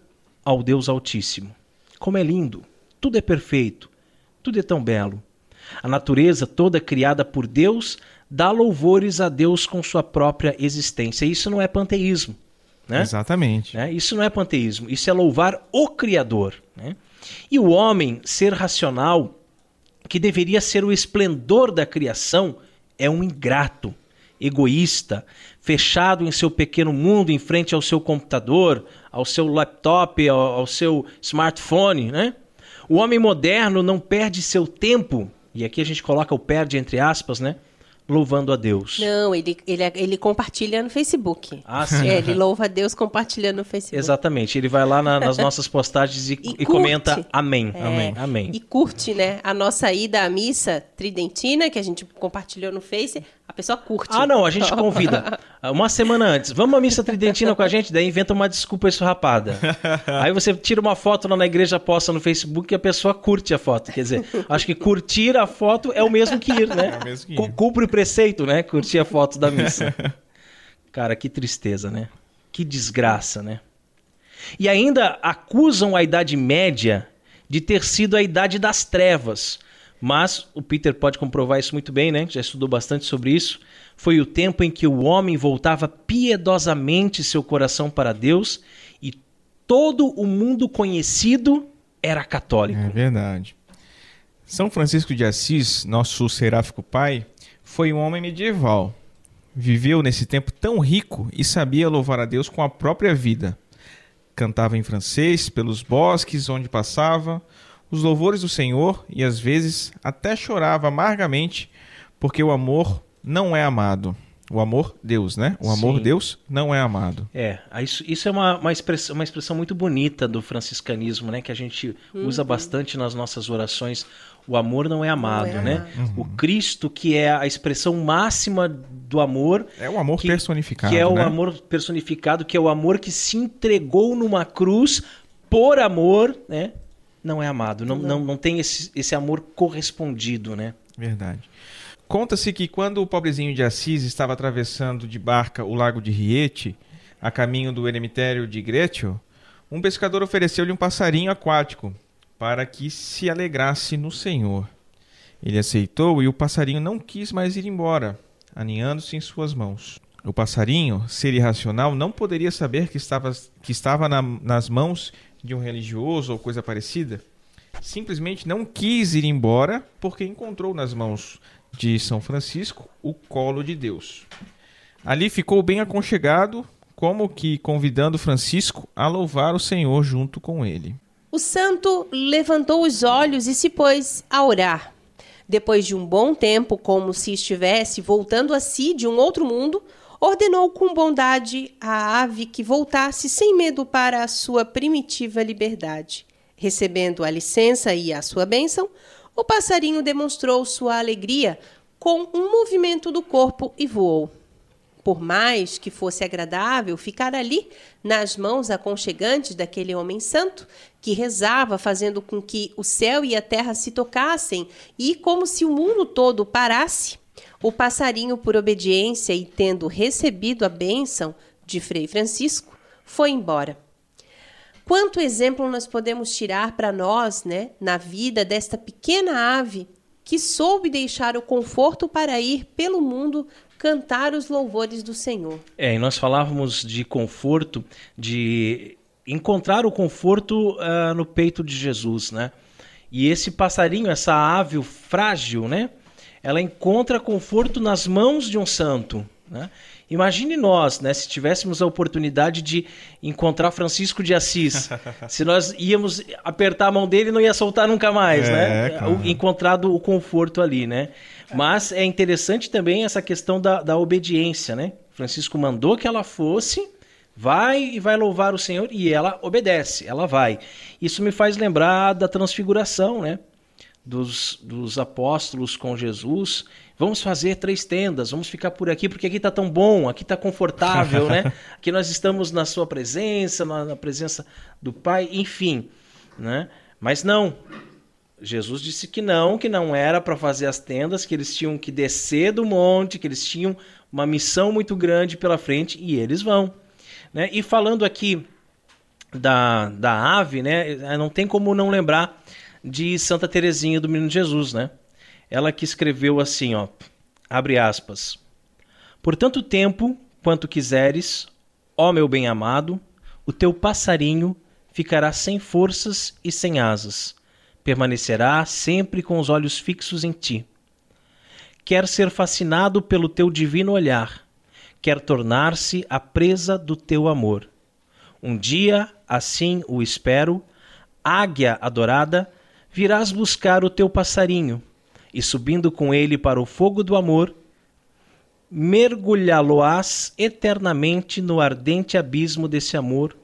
ao Deus Altíssimo? Como é lindo, tudo é perfeito, tudo é tão belo. A natureza toda criada por Deus dá louvores a Deus com sua própria existência. Isso não é panteísmo. Né? Exatamente. Né? Isso não é panteísmo, isso é louvar o Criador. Né? E o homem ser racional, que deveria ser o esplendor da criação, é um ingrato egoísta, fechado em seu pequeno mundo em frente ao seu computador, ao seu laptop, ao, ao seu smartphone, né? O homem moderno não perde seu tempo, e aqui a gente coloca o perde entre aspas, né? louvando a Deus. Não, ele, ele, ele compartilha no Facebook. Ah, sim. É, ele louva a Deus compartilhando no Facebook. Exatamente. Ele vai lá na, nas nossas postagens e, e, e comenta amém. É, amém. Amém. E curte, né? A nossa ida à missa tridentina, que a gente compartilhou no Face. A pessoa curte. Ah, não, a gente convida. Uma semana antes, vamos à missa tridentina com a gente, daí inventa uma desculpa esfarrapada. Aí você tira uma foto lá na igreja, posta no Facebook e a pessoa curte a foto. Quer dizer, acho que curtir a foto é o mesmo que ir, né? É o mesmo que ir. Cumpre o preceito, né? Curtir a foto da missa. Cara, que tristeza, né? Que desgraça, né? E ainda acusam a Idade Média de ter sido a Idade das Trevas mas o Peter pode comprovar isso muito bem, né? Já estudou bastante sobre isso. Foi o tempo em que o homem voltava piedosamente seu coração para Deus e todo o mundo conhecido era católico. É verdade. São Francisco de Assis, nosso seráfico pai, foi um homem medieval. Viveu nesse tempo tão rico e sabia louvar a Deus com a própria vida. Cantava em francês pelos bosques onde passava, os louvores do Senhor e às vezes até chorava amargamente porque o amor não é amado. O amor, Deus, né? O amor, Sim. Deus, não é amado. É, isso, isso é uma, uma, expressão, uma expressão muito bonita do franciscanismo, né? Que a gente uhum. usa bastante nas nossas orações. O amor não é amado, não é né? Amado. Uhum. O Cristo, que é a expressão máxima do amor. É o amor que, personificado. Que é né? o amor personificado, que é o amor que se entregou numa cruz por amor, né, não é amado, não, não. não, não tem esse, esse amor correspondido, né? Verdade. Conta-se que quando o pobrezinho de Assis estava atravessando de barca o lago de Riete, a caminho do eremitério de Gretio, um pescador ofereceu-lhe um passarinho aquático para que se alegrasse no Senhor. Ele aceitou e o passarinho não quis mais ir embora, aninhando-se em suas mãos. O passarinho, ser irracional, não poderia saber que estava, que estava na, nas mãos de um religioso ou coisa parecida. Simplesmente não quis ir embora porque encontrou nas mãos de São Francisco o colo de Deus. Ali ficou bem aconchegado, como que convidando Francisco a louvar o Senhor junto com ele. O santo levantou os olhos e se pôs a orar. Depois de um bom tempo, como se estivesse voltando a si de um outro mundo, ordenou com bondade à ave que voltasse sem medo para a sua primitiva liberdade. Recebendo a licença e a sua bênção, o passarinho demonstrou sua alegria com um movimento do corpo e voou. Por mais que fosse agradável ficar ali, nas mãos aconchegantes daquele homem santo, que rezava, fazendo com que o céu e a terra se tocassem e como se o mundo todo parasse, o passarinho, por obediência e tendo recebido a bênção de Frei Francisco, foi embora. Quanto exemplo nós podemos tirar para nós, né, na vida desta pequena ave que soube deixar o conforto para ir pelo mundo cantar os louvores do Senhor. É, e nós falávamos de conforto, de encontrar o conforto uh, no peito de Jesus, né? E esse passarinho, essa ave frágil, né? Ela encontra conforto nas mãos de um santo, né? Imagine nós, né, se tivéssemos a oportunidade de encontrar Francisco de Assis, se nós íamos apertar a mão dele, não ia soltar nunca mais, é, né? Claro. Encontrado o conforto ali, né? Mas é interessante também essa questão da, da obediência, né? Francisco mandou que ela fosse, vai e vai louvar o Senhor e ela obedece, ela vai. Isso me faz lembrar da transfiguração, né? Dos, dos apóstolos com Jesus. Vamos fazer três tendas, vamos ficar por aqui porque aqui está tão bom, aqui está confortável, né? Aqui nós estamos na sua presença, na, na presença do Pai, enfim, né? Mas não, Jesus disse que não, que não era para fazer as tendas, que eles tinham que descer do monte, que eles tinham uma missão muito grande pela frente e eles vão. Né? E falando aqui da, da ave, né, eh, não tem como não lembrar de Santa Teresinha do Menino Jesus, né? Ela que escreveu assim, ó, abre aspas. Por tanto tempo quanto quiseres, ó meu bem-amado, o teu passarinho ficará sem forças e sem asas permanecerá sempre com os olhos fixos em ti. Quer ser fascinado pelo teu divino olhar, quer tornar-se a presa do teu amor. Um dia, assim o espero, águia adorada, virás buscar o teu passarinho, e subindo com ele para o fogo do amor, mergulhá-lo-ás eternamente no ardente abismo desse amor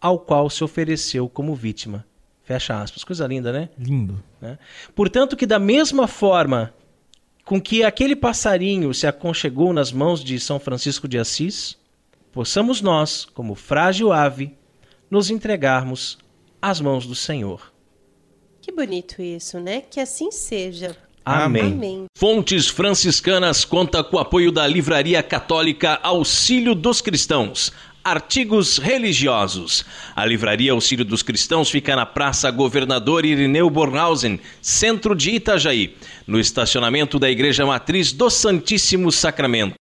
ao qual se ofereceu como vítima. Fecha aspas. Coisa linda, né? Lindo. Né? Portanto, que da mesma forma com que aquele passarinho se aconchegou nas mãos de São Francisco de Assis, possamos nós, como frágil ave, nos entregarmos às mãos do Senhor. Que bonito isso, né? Que assim seja. Amém. Amém. Fontes Franciscanas conta com o apoio da Livraria Católica Auxílio dos Cristãos Artigos religiosos. A Livraria Auxílio dos Cristãos fica na Praça Governador Irineu Bornhausen, centro de Itajaí, no estacionamento da Igreja Matriz do Santíssimo Sacramento.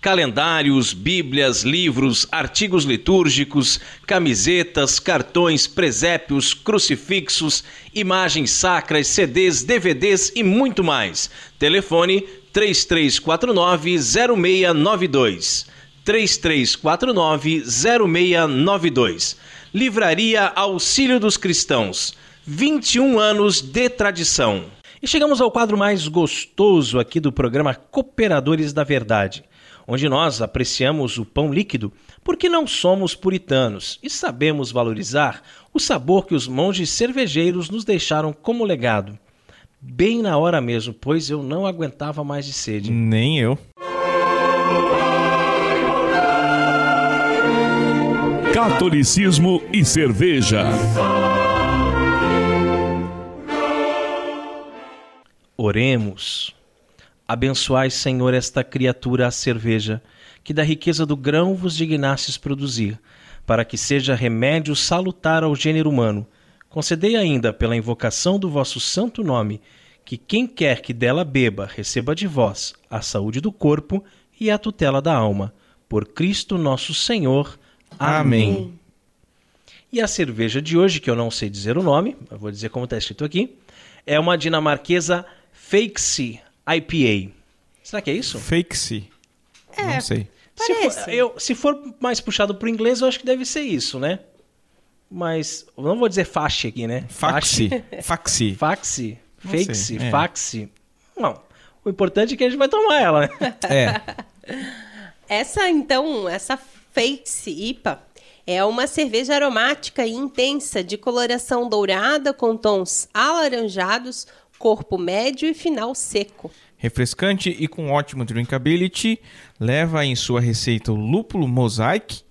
Calendários, bíblias, livros, artigos litúrgicos, camisetas, cartões, presépios, crucifixos, imagens sacras, CDs, DVDs e muito mais. Telefone 3349 0692. 3349-0692. Livraria Auxílio dos Cristãos. 21 anos de tradição. E chegamos ao quadro mais gostoso aqui do programa Cooperadores da Verdade, onde nós apreciamos o pão líquido porque não somos puritanos e sabemos valorizar o sabor que os monges cervejeiros nos deixaram como legado. Bem na hora mesmo, pois eu não aguentava mais de sede. Nem eu. Catolicismo e cerveja. Oremos. Abençoai, Senhor, esta criatura a cerveja, que da riqueza do grão vos dignastes produzir, para que seja remédio salutar ao gênero humano. Concedei ainda, pela invocação do vosso santo nome, que quem quer que dela beba receba de vós a saúde do corpo e a tutela da alma. Por Cristo nosso Senhor. Amém. Amém. E a cerveja de hoje, que eu não sei dizer o nome, vou dizer como está escrito aqui, é uma dinamarquesa Fakesy IPA. Será que é isso? Fakesy. É, não sei. Se for, eu, se for mais puxado para o inglês, eu acho que deve ser isso, né? Mas não vou dizer faxe aqui, né? Faxi. Faxi. Faxi. Fakesy. É. Faxi. Não. O importante é que a gente vai tomar ela, né? É. essa, então, essa Fakesy IPA é uma cerveja aromática e intensa de coloração dourada com tons alaranjados, corpo médio e final seco. Refrescante e com ótimo drinkability, leva em sua receita o lúpulo mosaic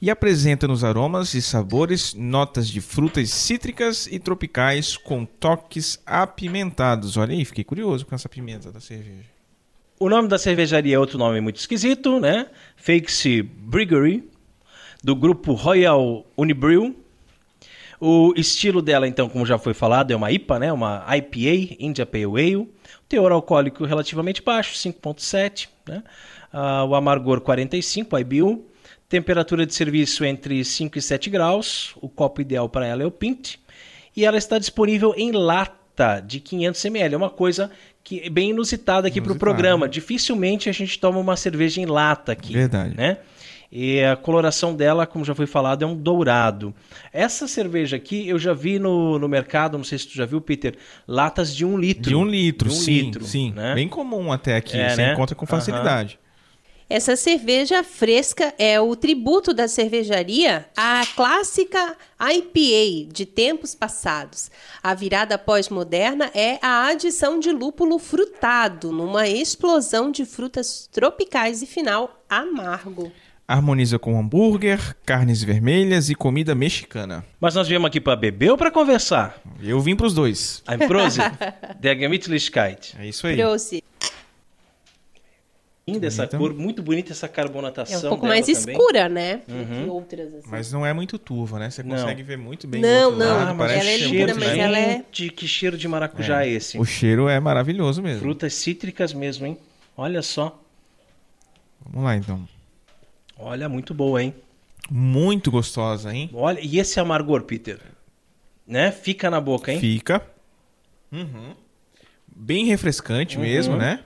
e apresenta nos aromas e sabores notas de frutas cítricas e tropicais com toques apimentados. Olha aí, fiquei curioso com essa pimenta da cerveja. O nome da cervejaria é outro nome muito esquisito, né? Fakes Brewery, do grupo Royal Unibrew. O estilo dela, então, como já foi falado, é uma IPA, né? Uma IPA, India Pale Ale. Teor alcoólico relativamente baixo, 5.7, né? Uh, o amargor 45, IBU. Temperatura de serviço entre 5 e 7 graus. O copo ideal para ela é o Pint. E ela está disponível em lata de 500 ml. É uma coisa que é bem inusitada aqui para o programa. Dificilmente a gente toma uma cerveja em lata aqui. Verdade. Né? E a coloração dela, como já foi falado, é um dourado. Essa cerveja aqui eu já vi no, no mercado, não sei se tu já viu, Peter, latas de um litro. De um litro, de um sim, litro, sim. Né? Bem comum até aqui, é, você né? encontra com facilidade. Uhum. Essa cerveja fresca é o tributo da cervejaria à clássica IPA de tempos passados. A virada pós-moderna é a adição de lúpulo frutado numa explosão de frutas tropicais e final amargo harmoniza com hambúrguer, carnes vermelhas e comida mexicana. Mas nós viemos aqui para beber ou para conversar? Eu vim para os dois. Ein Prosit, der Gemütlichkeit. É isso aí. Prosit. Linda essa cor, muito bonita essa carbonatação. É um pouco mais também. escura, né? Uhum. outras assim. Mas não é muito turva, né? Você consegue não. ver muito bem. Não, não. Lado, mas ela é linda, mas ela é. De que cheiro de maracujá é. é esse? O cheiro é maravilhoso mesmo. Frutas cítricas mesmo, hein? Olha só. Vamos lá então. Olha, muito boa, hein? Muito gostosa, hein? Olha, e esse amargor, Peter? Né? Fica na boca, hein? Fica. Uhum. Bem refrescante uhum. mesmo, né?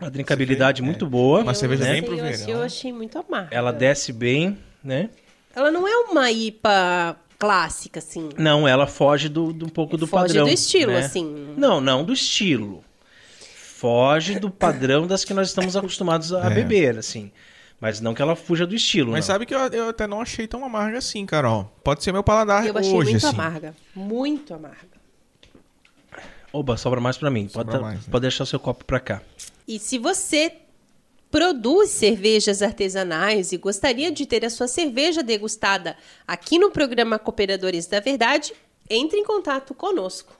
Uma drinkabilidade muito é. boa. Uma cerveja bem pro verão. Eu achei muito amarga. Ela desce bem, né? Ela não é uma IPA clássica, assim. Não, ela foge do, do um pouco do foge padrão. Foge do estilo, né? assim. Não, não do estilo. Foge do padrão das que nós estamos acostumados a é. beber, assim. Mas não que ela fuja do estilo. Mas não. sabe que eu, eu, até não achei tão amarga assim, Carol. Pode ser meu paladar eu achei hoje, muito assim. amarga. Muito amarga. Oba, sobra mais para mim. Pode, mais, né? pode deixar seu copo para cá. E se você produz cervejas artesanais e gostaria de ter a sua cerveja degustada aqui no programa Cooperadores da Verdade, entre em contato conosco.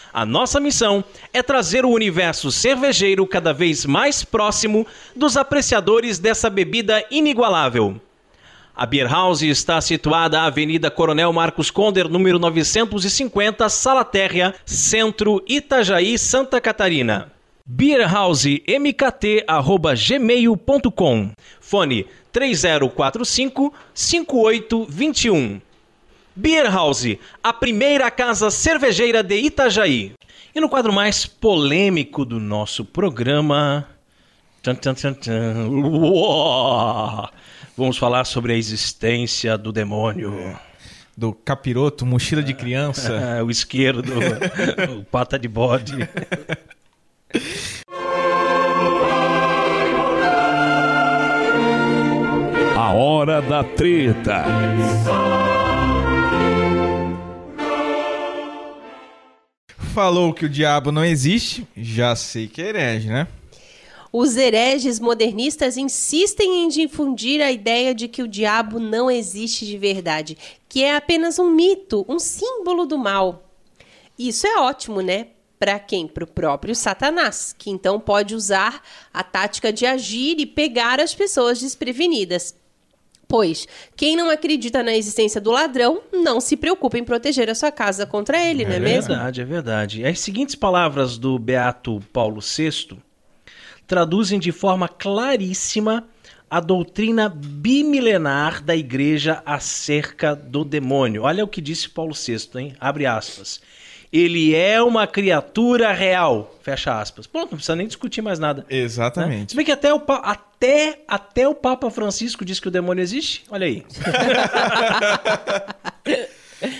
A nossa missão é trazer o universo cervejeiro cada vez mais próximo dos apreciadores dessa bebida inigualável. A Beer House está situada à Avenida Coronel Marcos Conder, número 950, Sala Térrea, Centro, Itajaí, Santa Catarina. beerhousemkt@gmail.com. Fone 3045 5821. Beer House, a primeira casa cervejeira de Itajaí. E no quadro mais polêmico do nosso programa. Tchan, tchan, tchan, tchan. Vamos falar sobre a existência do demônio. do capiroto, mochila de criança. o isqueiro do o pata de bode. A hora da treta. Falou que o diabo não existe, já sei que é herege, né? Os hereges modernistas insistem em difundir a ideia de que o diabo não existe de verdade, que é apenas um mito, um símbolo do mal. Isso é ótimo, né? Para quem? Para o próprio Satanás, que então pode usar a tática de agir e pegar as pessoas desprevenidas. Pois, quem não acredita na existência do ladrão, não se preocupa em proteger a sua casa contra ele, é não é, mesmo? É verdade, é verdade. As seguintes palavras do Beato Paulo VI traduzem de forma claríssima a doutrina bimilenar da igreja acerca do demônio. Olha o que disse Paulo VI, hein? Abre aspas. Ele é uma criatura real. Fecha aspas. Pronto, não precisa nem discutir mais nada. Exatamente. Né? Se bem que até o, até, até o Papa Francisco diz que o demônio existe. Olha aí.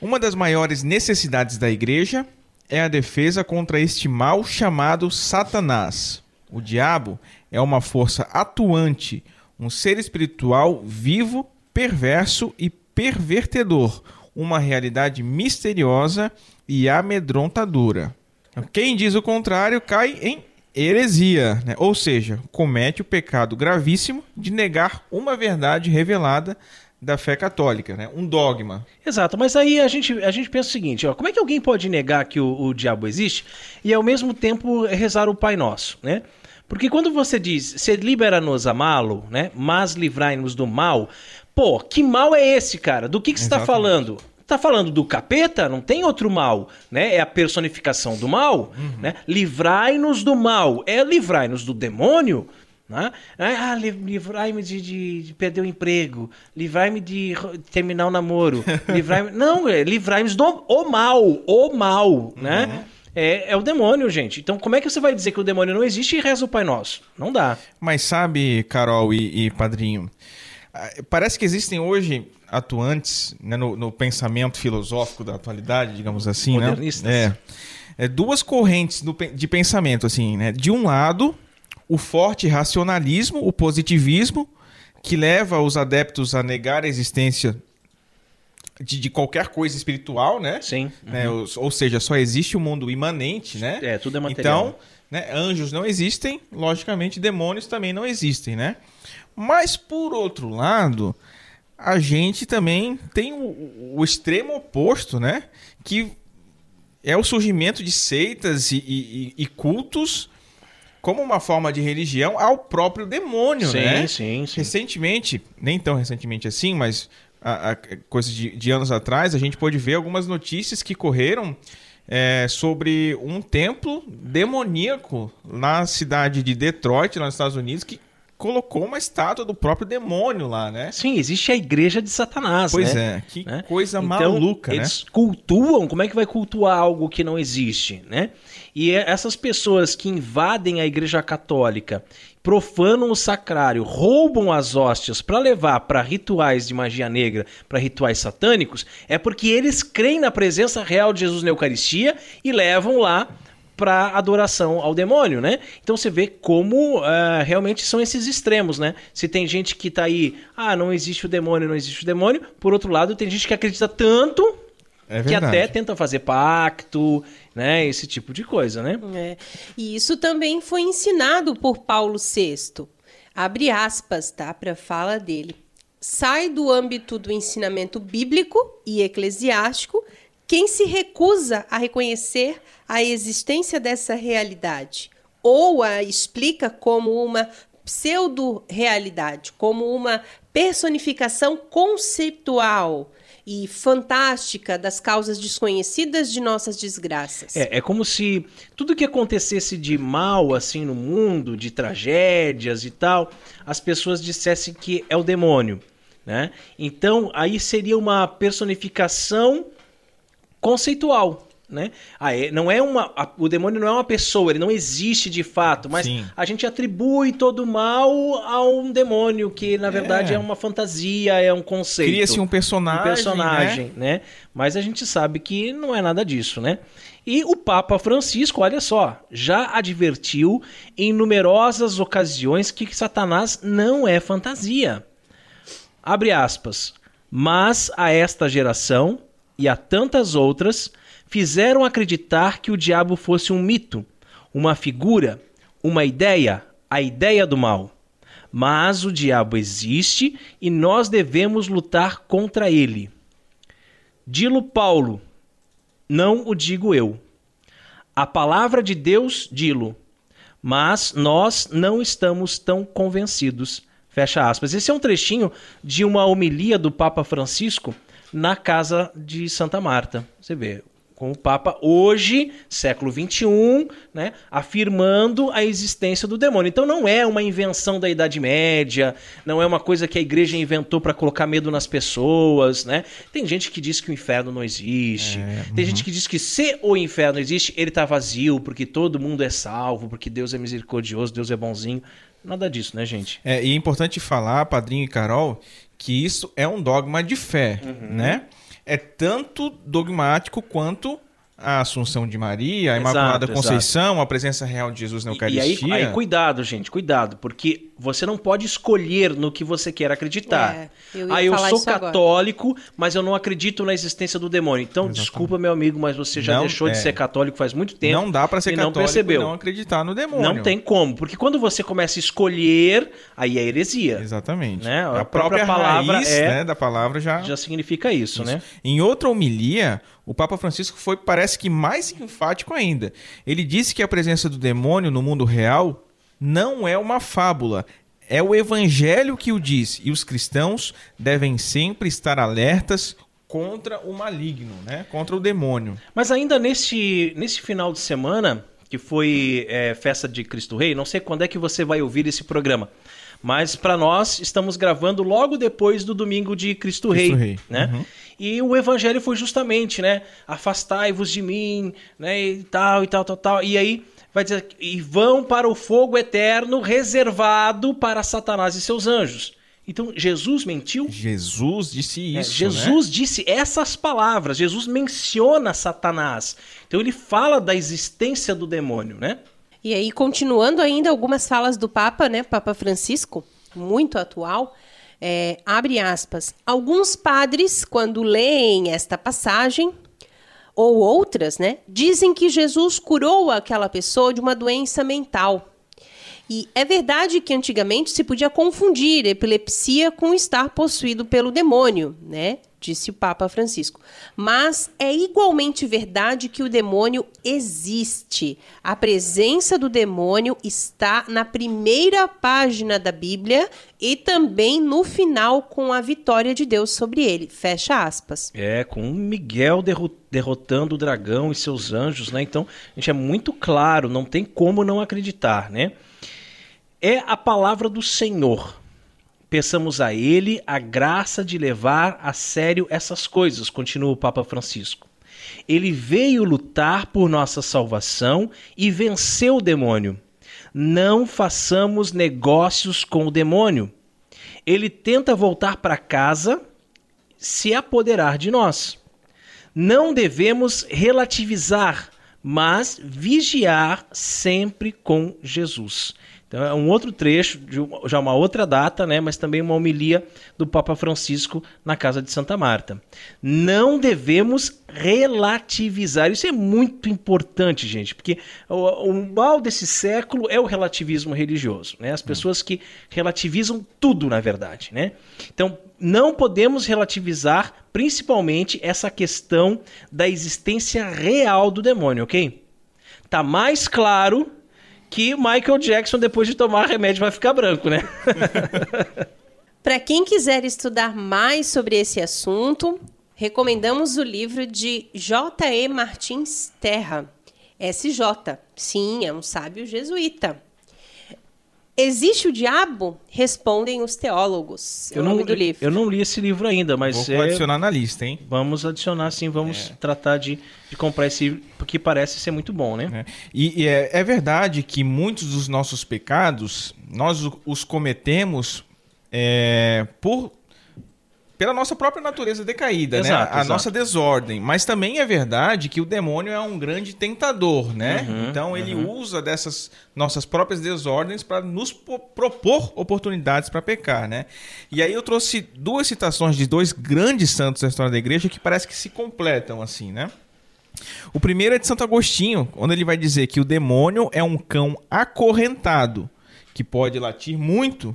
uma das maiores necessidades da igreja é a defesa contra este mal chamado Satanás. O diabo é uma força atuante, um ser espiritual vivo, perverso e pervertedor, uma realidade misteriosa e amedrontadora. Quem diz o contrário cai em heresia, né? ou seja, comete o pecado gravíssimo de negar uma verdade revelada da fé católica, né? um dogma. Exato, mas aí a gente, a gente pensa o seguinte: ó, como é que alguém pode negar que o, o diabo existe e ao mesmo tempo rezar o Pai Nosso? Né? Porque quando você diz, se libera-nos a malo, né? mas livrai-nos do mal, Pô, que mal é esse, cara? Do que, que você está falando? Tá falando do capeta? Não tem outro mal, né? É a personificação do mal, uhum. né? Livrai-nos do mal. É livrai-nos do demônio? Né? Ah, livrai-me de, de, de, perder o emprego, livrai-me de terminar o namoro, livrai-me... Não, é livrai-me do o mal, o mal, né? Uhum. É, é, o demônio, gente. Então, como é que você vai dizer que o demônio não existe e reza o Pai Nosso? Não dá. Mas sabe, Carol e, e Padrinho, parece que existem hoje atuantes né, no, no, pensamento filosófico da atualidade, digamos assim, né? Modernistas. né? É, é duas correntes do, de pensamento, assim, né? De um lado, o forte racionalismo, o positivismo, que leva os adeptos a negar a existência de, de qualquer coisa espiritual, né? Sim. Né? Ou, ou, seja, só existe o mundo imanente, né? É, tudo é material. Então, né, anjos não existem, logicamente demônios também não existem, né? Mas, por outro lado, a gente também tem o, o extremo oposto, né? Que é o surgimento de seitas e, e, e, cultos como uma forma de religião ao próprio demônio, sim, né? Sim, sim. Recentemente, nem tão recentemente assim, mas a, a coisas de, de, anos atrás, a gente pôde ver algumas notícias que correram é, sobre um templo demoníaco na cidade de Detroit, lá nos Estados Unidos, que colocou uma estátua do próprio demônio lá, né? Sim, existe a igreja de Satanás, pois né? é, que né? coisa então, maluca, eles né? Eles cultuam, como é que vai cultuar algo que não existe, né? E é essas pessoas que invadem a igreja católica, profanam o sacrário, roubam as hóstias para levar para rituais de magia negra, para rituais satânicos, é porque eles creem na presença real de Jesus na Eucaristia e levam lá para adoração ao demônio, né? Então você vê como uh, realmente são esses extremos, né? Se tem gente que tá aí, ah, não existe o demônio, não existe o demônio, por outro lado, tem gente que acredita tanto é que até tenta fazer pacto, né? Esse tipo de coisa, né? É. E isso também foi ensinado por Paulo VI. Abre aspas, tá? Para fala dele. Sai do âmbito do ensinamento bíblico e eclesiástico quem se recusa a reconhecer a existência dessa realidade ou a explica como uma pseudo-realidade, como uma personificação conceitual e fantástica das causas desconhecidas de nossas desgraças. É, é como se tudo que acontecesse de mal assim no mundo, de tragédias e tal, as pessoas dissessem que é o demônio, né? Então aí seria uma personificação conceitual. né? Ah, é, não é uma, a, o demônio não é uma pessoa, ele não existe de fato, mas Sim. a gente atribui todo o mal a um demônio que na verdade é, é uma fantasia, é um conceito. Cria-se um personagem, um personagem, né? né? Mas a gente sabe que não é nada disso, né? E o Papa Francisco, olha só, já advertiu em numerosas ocasiões que Satanás não é fantasia. Abre aspas. Mas a esta geração e a tantas outras fizeram acreditar que o diabo fosse um mito, uma figura, uma ideia, a ideia do mal. Mas o diabo existe e nós devemos lutar contra ele. Dilo Paulo, não o digo eu. A palavra de Deus dilo, mas nós não estamos tão convencidos. Fecha aspas. Esse é um trechinho de uma homilia do Papa Francisco na casa de Santa Marta. Você vê, com o Papa hoje, século XXI, né, afirmando a existência do demônio. Então não é uma invenção da Idade Média, não é uma coisa que a igreja inventou para colocar medo nas pessoas, né? Tem gente que diz que o inferno não existe, é, tem uhum. gente que diz que se o inferno existe, ele está vazio, porque todo mundo é salvo, porque Deus é misericordioso, Deus é bonzinho. Nada disso, né, gente? É, e é importante falar, Padrinho e Carol, que isso é um dogma de fé, uhum. né? é tanto dogmático quanto a Assunção de Maria, a Imaculada exato, Conceição, exato. a presença real de Jesus na Eucaristia. E, aí, aí, cuidado, gente, cuidado, porque você não pode escolher no que você quer acreditar. É, eu aí eu sou católico, agora. mas eu não acredito na existência do demônio. Então, Exatamente. desculpa, meu amigo, mas você já não, deixou é, de ser católico faz muito tempo. Não dá para ser e católico não percebeu. e não acreditar no demônio. Não tem como, porque quando você começa a escolher, aí é heresia. Exatamente. Né? A, a própria, própria palavra raiz, é, né, da palavra já já significa isso, isso, né? Em outra homilia, o Papa Francisco foi, parece que mais enfático ainda. Ele disse que a presença do demônio no mundo real não é uma fábula, é o evangelho que o diz, e os cristãos devem sempre estar alertas contra o maligno, né? Contra o demônio. Mas ainda nesse, nesse final de semana, que foi é, festa de Cristo Rei, não sei quando é que você vai ouvir esse programa. Mas para nós estamos gravando logo depois do domingo de Cristo, Cristo Rei, Rei, né? Uhum. E o evangelho foi justamente, né? Afastai-vos de mim, né? E tal, e tal, tal, tal. E aí vai dizer, e vão para o fogo eterno reservado para Satanás e seus anjos. Então, Jesus mentiu? Jesus disse é, isso. É, Jesus né? disse essas palavras. Jesus menciona Satanás. Então, ele fala da existência do demônio, né? E aí, continuando ainda algumas falas do Papa, né? Papa Francisco, muito atual. É, abre aspas. Alguns padres, quando leem esta passagem, ou outras, né, dizem que Jesus curou aquela pessoa de uma doença mental. E é verdade que antigamente se podia confundir epilepsia com estar possuído pelo demônio, né? Disse o Papa Francisco. Mas é igualmente verdade que o demônio existe. A presença do demônio está na primeira página da Bíblia e também no final com a vitória de Deus sobre ele. Fecha aspas. É, com Miguel derrotando o dragão e seus anjos, né? Então, a gente é muito claro, não tem como não acreditar, né? É a palavra do Senhor Peçamos a Ele a graça de levar a sério essas coisas, continua o Papa Francisco. Ele veio lutar por nossa salvação e venceu o demônio. Não façamos negócios com o demônio. Ele tenta voltar para casa, se apoderar de nós. Não devemos relativizar, mas vigiar sempre com Jesus. Então é um outro trecho, de já uma outra data, né, mas também uma homilia do Papa Francisco na casa de Santa Marta. Não devemos relativizar. Isso é muito importante, gente, porque o, o mal desse século é o relativismo religioso, né? As hum. pessoas que relativizam tudo, na verdade, né? Então, não podemos relativizar principalmente essa questão da existência real do demônio, ok? Tá mais claro que Michael Jackson, depois de tomar remédio, vai ficar branco, né? Para quem quiser estudar mais sobre esse assunto, recomendamos o livro de J.E. Martins Terra, SJ. Sim, é um sábio jesuíta. Existe o diabo? Respondem os teólogos. É eu o não, nome do livro. Eu não li esse livro ainda, mas Vou é, adicionar na lista, hein? vamos adicionar sim, vamos tratar de, de comprar esse livro, porque parece ser muito bom, né? É. E, e é, é verdade que muitos dos nossos pecados nós o- os cometemos é, por pela nossa própria natureza decaída, né? Exato, A exato. nossa desordem. Mas também é verdade que o demônio é um grande tentador, né? Uhum, então ele usa dessas nossas próprias desordens para nos po- propor oportunidades para pecar, né? E aí eu trouxe duas citações de dois grandes santos da história da igreja que parece que se completam assim, né? O primeiro é de Santo Agostinho, onde ele vai dizer que o demônio é um cão acorrentado, que pode latir muito,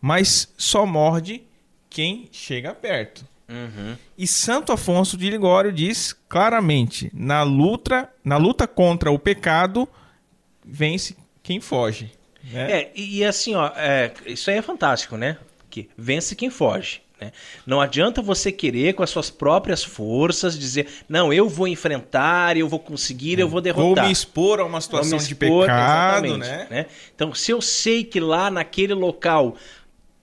mas só morde quem chega perto. Uhum. E Santo Afonso de Ligório diz claramente: na luta, na luta contra o pecado, vence quem foge. né? É, e, e assim, ó, é, isso aí é fantástico, né? Que vence quem foge. Né? Não adianta você querer, com as suas próprias forças, dizer, não, eu vou enfrentar, eu vou conseguir, eu vou Vou derrotar. me expor a uma Vou situação me de expor, pecado, exatamente, né? Então, se eu sei que lá naquele local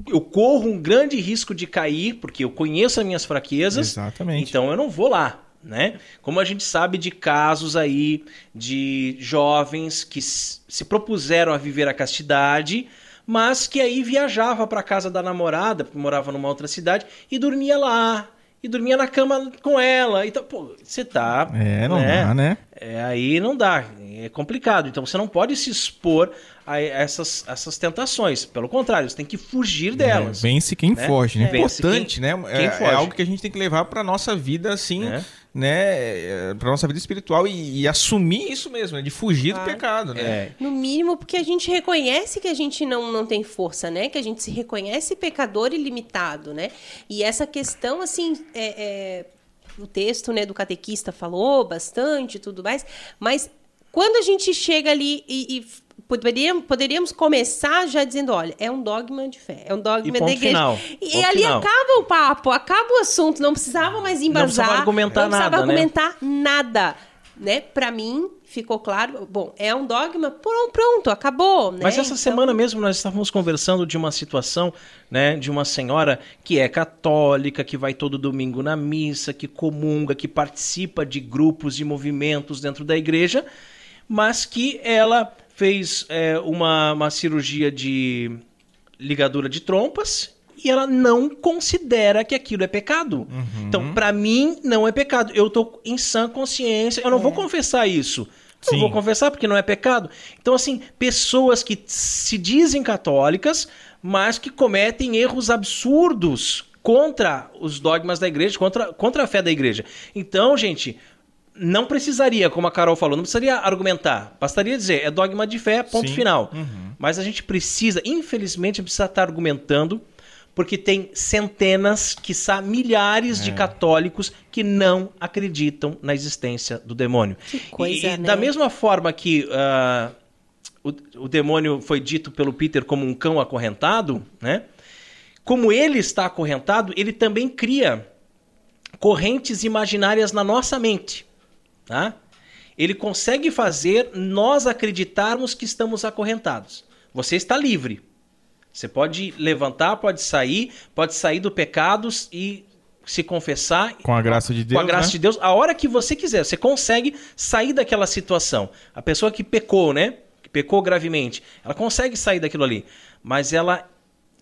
eu corro um grande risco de cair, porque eu conheço as minhas fraquezas, Exatamente. então eu não vou lá. Né? Como a gente sabe de casos aí de jovens que se propuseram a viver a castidade, mas que aí viajava para casa da namorada, porque morava numa outra cidade, e dormia lá, e dormia na cama com ela. Então, pô, você tá. É, não dá, né? É, aí não dá, é complicado. Então você não pode se expor a essas, essas tentações. Pelo contrário, você tem que fugir delas. É, vence quem né? foge, né? É. Importante, quem- né? quem É, foge. é algo que a gente tem que levar para nossa vida, assim, É. né? Para nossa vida espiritual e, e assumir isso mesmo, né? De fugir do Claro. pecado, né? É, No mínimo, porque a gente reconhece que a gente não, não tem força, né? Que a gente se reconhece pecador e limitado, né? E essa questão, assim, é, é, o texto né, do catequista falou bastante e tudo mais, mas quando a gente chega ali e, e poderíamos, poderíamos começar já dizendo, olha, é um dogma de fé, é um dogma E da igreja. final, E ali final. acaba o papo, acaba o assunto, não precisava mais embasar. precisava argumentar não precisava nada, né? argumentar nada. Né? Para mim, ficou claro. Bom, é um dogma, pronto, pronto acabou. Né? Mas essa Então, semana mesmo nós estávamos conversando de uma situação, né, de uma senhora que é católica, que vai todo domingo na missa, que comunga, que participa de grupos, de movimentos dentro da igreja, mas que ela fez é, uma, uma cirurgia de ligadura de trompas e ela não considera que aquilo é pecado. Então, pra mim, não é pecado. Eu tô em sã consciência, eu não vou confessar isso. Sim. vou confessar porque não é pecado. Então, assim, pessoas que se dizem católicas, mas que cometem erros absurdos contra os dogmas da igreja, contra, contra a fé da igreja. Então, gente, não precisaria, como a Carol falou, não precisaria argumentar. Bastaria dizer, é dogma de fé, ponto Sim. final. Uhum. Mas a gente precisa, infelizmente, precisa estar argumentando, porque tem centenas, quiçá milhares É. de católicos que não acreditam na existência do demônio. Que coisa, e, e né? da mesma forma que ah, o, o demônio foi dito pelo Peter como um cão acorrentado, né? Como ele está acorrentado, ele também cria correntes imaginárias na nossa mente, tá? Ele consegue fazer nós acreditarmos que estamos acorrentados. Você está livre. Você pode levantar, pode sair, pode sair do pecado e se confessar Com a graça de Deus, com a graça né? de Deus, a hora que você quiser. Você consegue sair daquela situação. A pessoa que pecou, né? Que pecou gravemente, ela consegue sair daquilo ali. Mas ela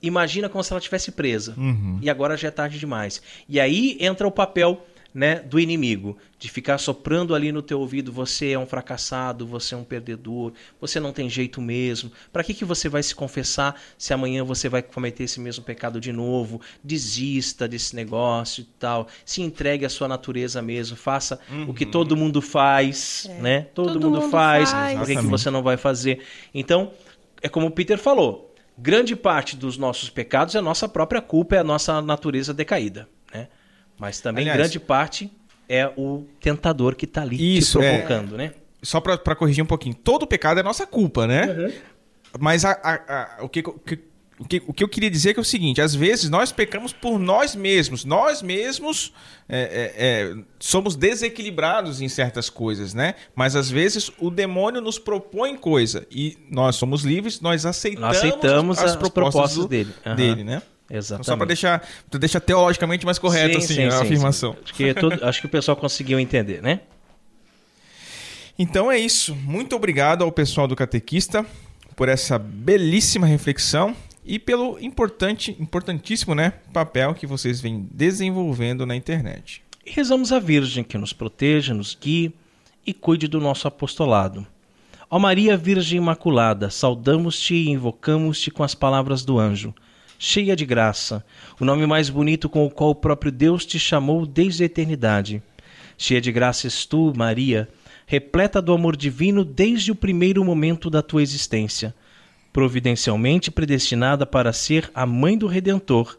imagina como se ela estivesse presa. Uhum. E agora já é tarde demais. E aí entra o papel né, do inimigo, de ficar soprando ali no teu ouvido, você é um fracassado, você é um perdedor, você não tem jeito mesmo. Para que, que você vai se confessar se amanhã você vai cometer esse mesmo pecado de novo? Desista desse negócio e tal. Se entregue à sua natureza mesmo, faça o que todo mundo faz, né? Todo, Todo mundo, mundo faz. faz. Por que, que você não vai fazer? Então, é como o Peter falou, grande parte dos nossos pecados é a nossa própria culpa, é a nossa natureza decaída? Mas também Aliás- grande parte é o tentador que está ali Isso, te é. provocando, né? Só pra, pra corrigir um pouquinho. Todo pecado é nossa culpa, né? Mas a- a- a- o, que, o que o que, o que eu queria dizer é que é o seguinte: às vezes nós pecamos por nós mesmos. Nós mesmos é, é, é, somos desequilibrados em certas coisas, né? Mas às vezes o demônio nos propõe coisa e nós somos livres, nós aceitamos, nós aceitamos as, as propostas, propostas do, dele. Uhum. dele, né? Exatamente. Então, só para deixar, deixar teologicamente mais correto sim, assim, sim, a sim, afirmação. Acho que, todo, acho que o pessoal conseguiu entender, né? Então é isso. Muito obrigado ao pessoal do Catequista por essa belíssima reflexão e pelo importante, importantíssimo né, papel que vocês vêm desenvolvendo na internet. E rezamos a Virgem que nos proteja, nos guie e cuide do nosso apostolado. Ó Maria Virgem Imaculada, saudamos-te e invocamos-te com as palavras do anjo. Cheia de graça, o nome mais bonito com o qual o próprio Deus te chamou desde a eternidade. Cheia de graça és tu, Maria, repleta do amor divino desde o primeiro momento da tua existência providencialmente predestinada para ser a mãe do Redentor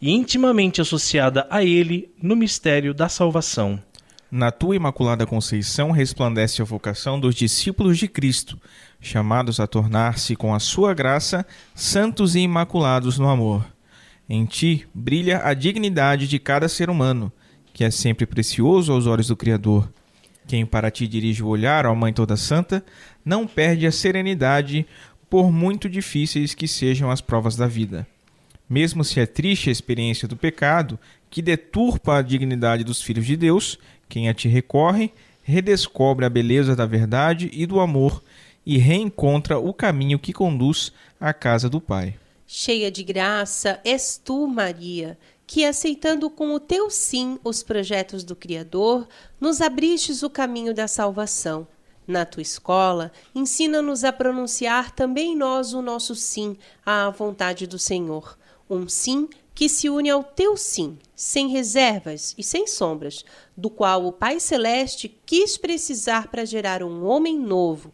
e intimamente associada a ele no mistério da salvação. Na tua imaculada conceição resplandece a vocação dos discípulos de Cristo, chamados a tornar-se com a sua graça santos e imaculados no amor. Em ti brilha a dignidade de cada ser humano, que é sempre precioso aos olhos do Criador. Quem para ti dirige o olhar, ó Mãe toda santa, não perde a serenidade por muito difíceis que sejam as provas da vida. Mesmo se é triste a experiência do pecado, que deturpa a dignidade dos filhos de Deus, quem a ti recorre, redescobre a beleza da verdade e do amor e reencontra o caminho que conduz à casa do Pai. Cheia de graça és tu, Maria, que aceitando com o teu sim os projetos do Criador, nos abristes o caminho da salvação. Na tua escola, ensina-nos a pronunciar também nós o nosso sim à vontade do Senhor. Um sim que se une ao teu sim, sem reservas e sem sombras, do qual o Pai Celeste quis precisar para gerar um homem novo,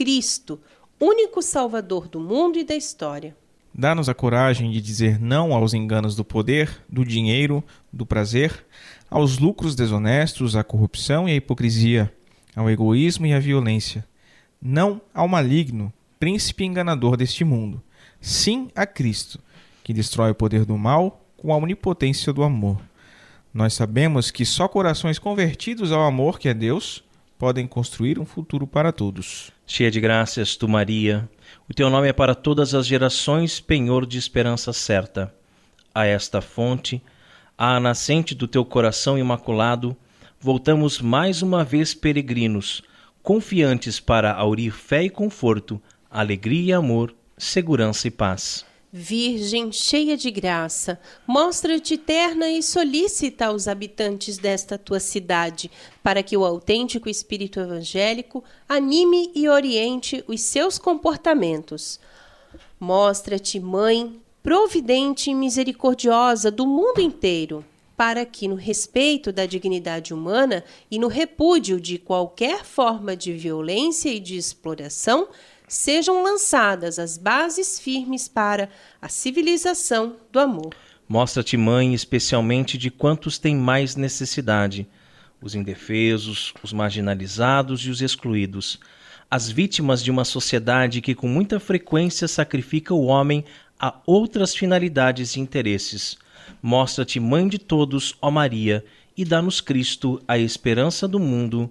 Cristo, único Salvador do mundo e da história. Dá-nos a coragem de dizer não aos enganos do poder, do dinheiro, do prazer, aos lucros desonestos, à corrupção e à hipocrisia ao egoísmo e à violência, não ao maligno, príncipe enganador deste mundo, sim a Cristo, que destrói o poder do mal com a onipotência do amor. Nós sabemos que só corações convertidos ao amor que é Deus podem construir um futuro para todos. Cheia de graças, tu Maria, o teu nome é para todas as gerações penhor de esperança certa. A esta fonte, à nascente do teu coração imaculado, voltamos mais uma vez peregrinos, confiantes para aurir fé e conforto, alegria e amor, segurança e paz. Virgem cheia de graça, mostra-te terna e solicita aos habitantes desta tua cidade, para que o autêntico espírito evangélico anime e oriente os seus comportamentos. Mostra-te, Mãe, providente e misericordiosa do mundo inteiro, para que, no respeito da dignidade humana e no repúdio de qualquer forma de violência e de exploração, sejam lançadas as bases firmes para a civilização do amor. Mostra-te, mãe, especialmente de quantos têm mais necessidade: os indefesos, os marginalizados e os excluídos, as vítimas de uma sociedade que com muita frequência sacrifica o homem a outras finalidades e interesses Mostra-te mãe de todos, ó Maria, e dá-nos Cristo, a esperança do mundo.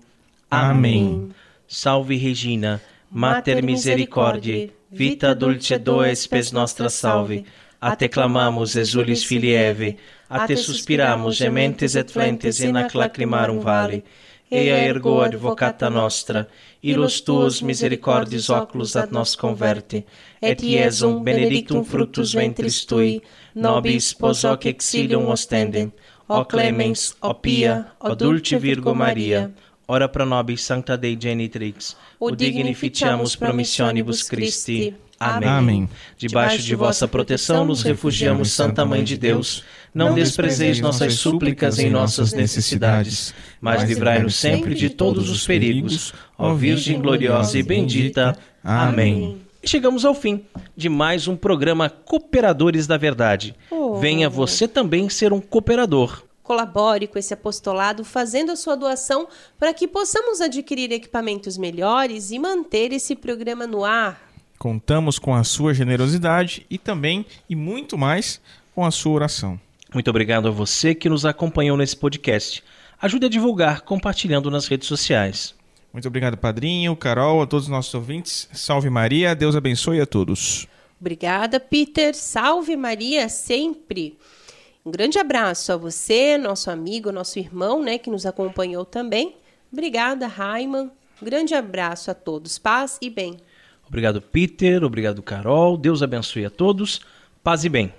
Amém. Amém. Salve Regina, Mater Misericordiae, vita dulcedo espes nostra salve. A te clamamos, exulis filieve, a te suspiramos, gementes et flentes in ac lacrimarum vale. Ea ergo advocata nostra, ilus tuos misericordis oculus ad nos converte, et Iesum benedictum fructus ventris tui, nobis pos hoc exilium ostendem, o clemens, o pia, o dulce Virgo Maria, ora pro nobis sancta Dei genitrix, o dignificiamus promissionibus Christi. Amém. Amém. Debaixo de vossa proteção nos refugiamos, Santa Mãe de Deus. Não desprezeis nossas súplicas em nossas necessidades, mas livrai-nos sempre de todos os perigos, ó Virgem gloriosa e bendita. Amém. E chegamos ao fim de mais um programa Cooperadores da Verdade. Oh. Venha você também ser um cooperador. Colabore com esse apostolado fazendo a sua doação para que possamos adquirir equipamentos melhores e manter esse programa no ar. Contamos com a sua generosidade e também, e muito mais, com a sua oração. Muito obrigado a você que nos acompanhou nesse podcast. Ajude a divulgar compartilhando nas redes sociais. Muito obrigado, Padrinho, Carol, a todos os nossos ouvintes. Salve Maria, Deus abençoe a todos. Obrigada, Peter. Salve Maria sempre. Um grande abraço a você, nosso amigo, nosso irmão, né, que nos acompanhou também. Obrigada, Raiman. grande abraço a todos. Paz e bem. Obrigado, Peter. Obrigado, Carol. Deus abençoe a todos. Paz e bem.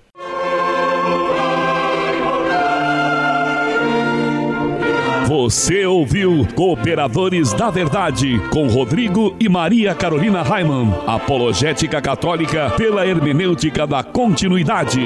Você ouviu Cooperadores da Verdade com Rodrigo e Maria Carolina Raiman. Apologética Católica pela hermenêutica da continuidade.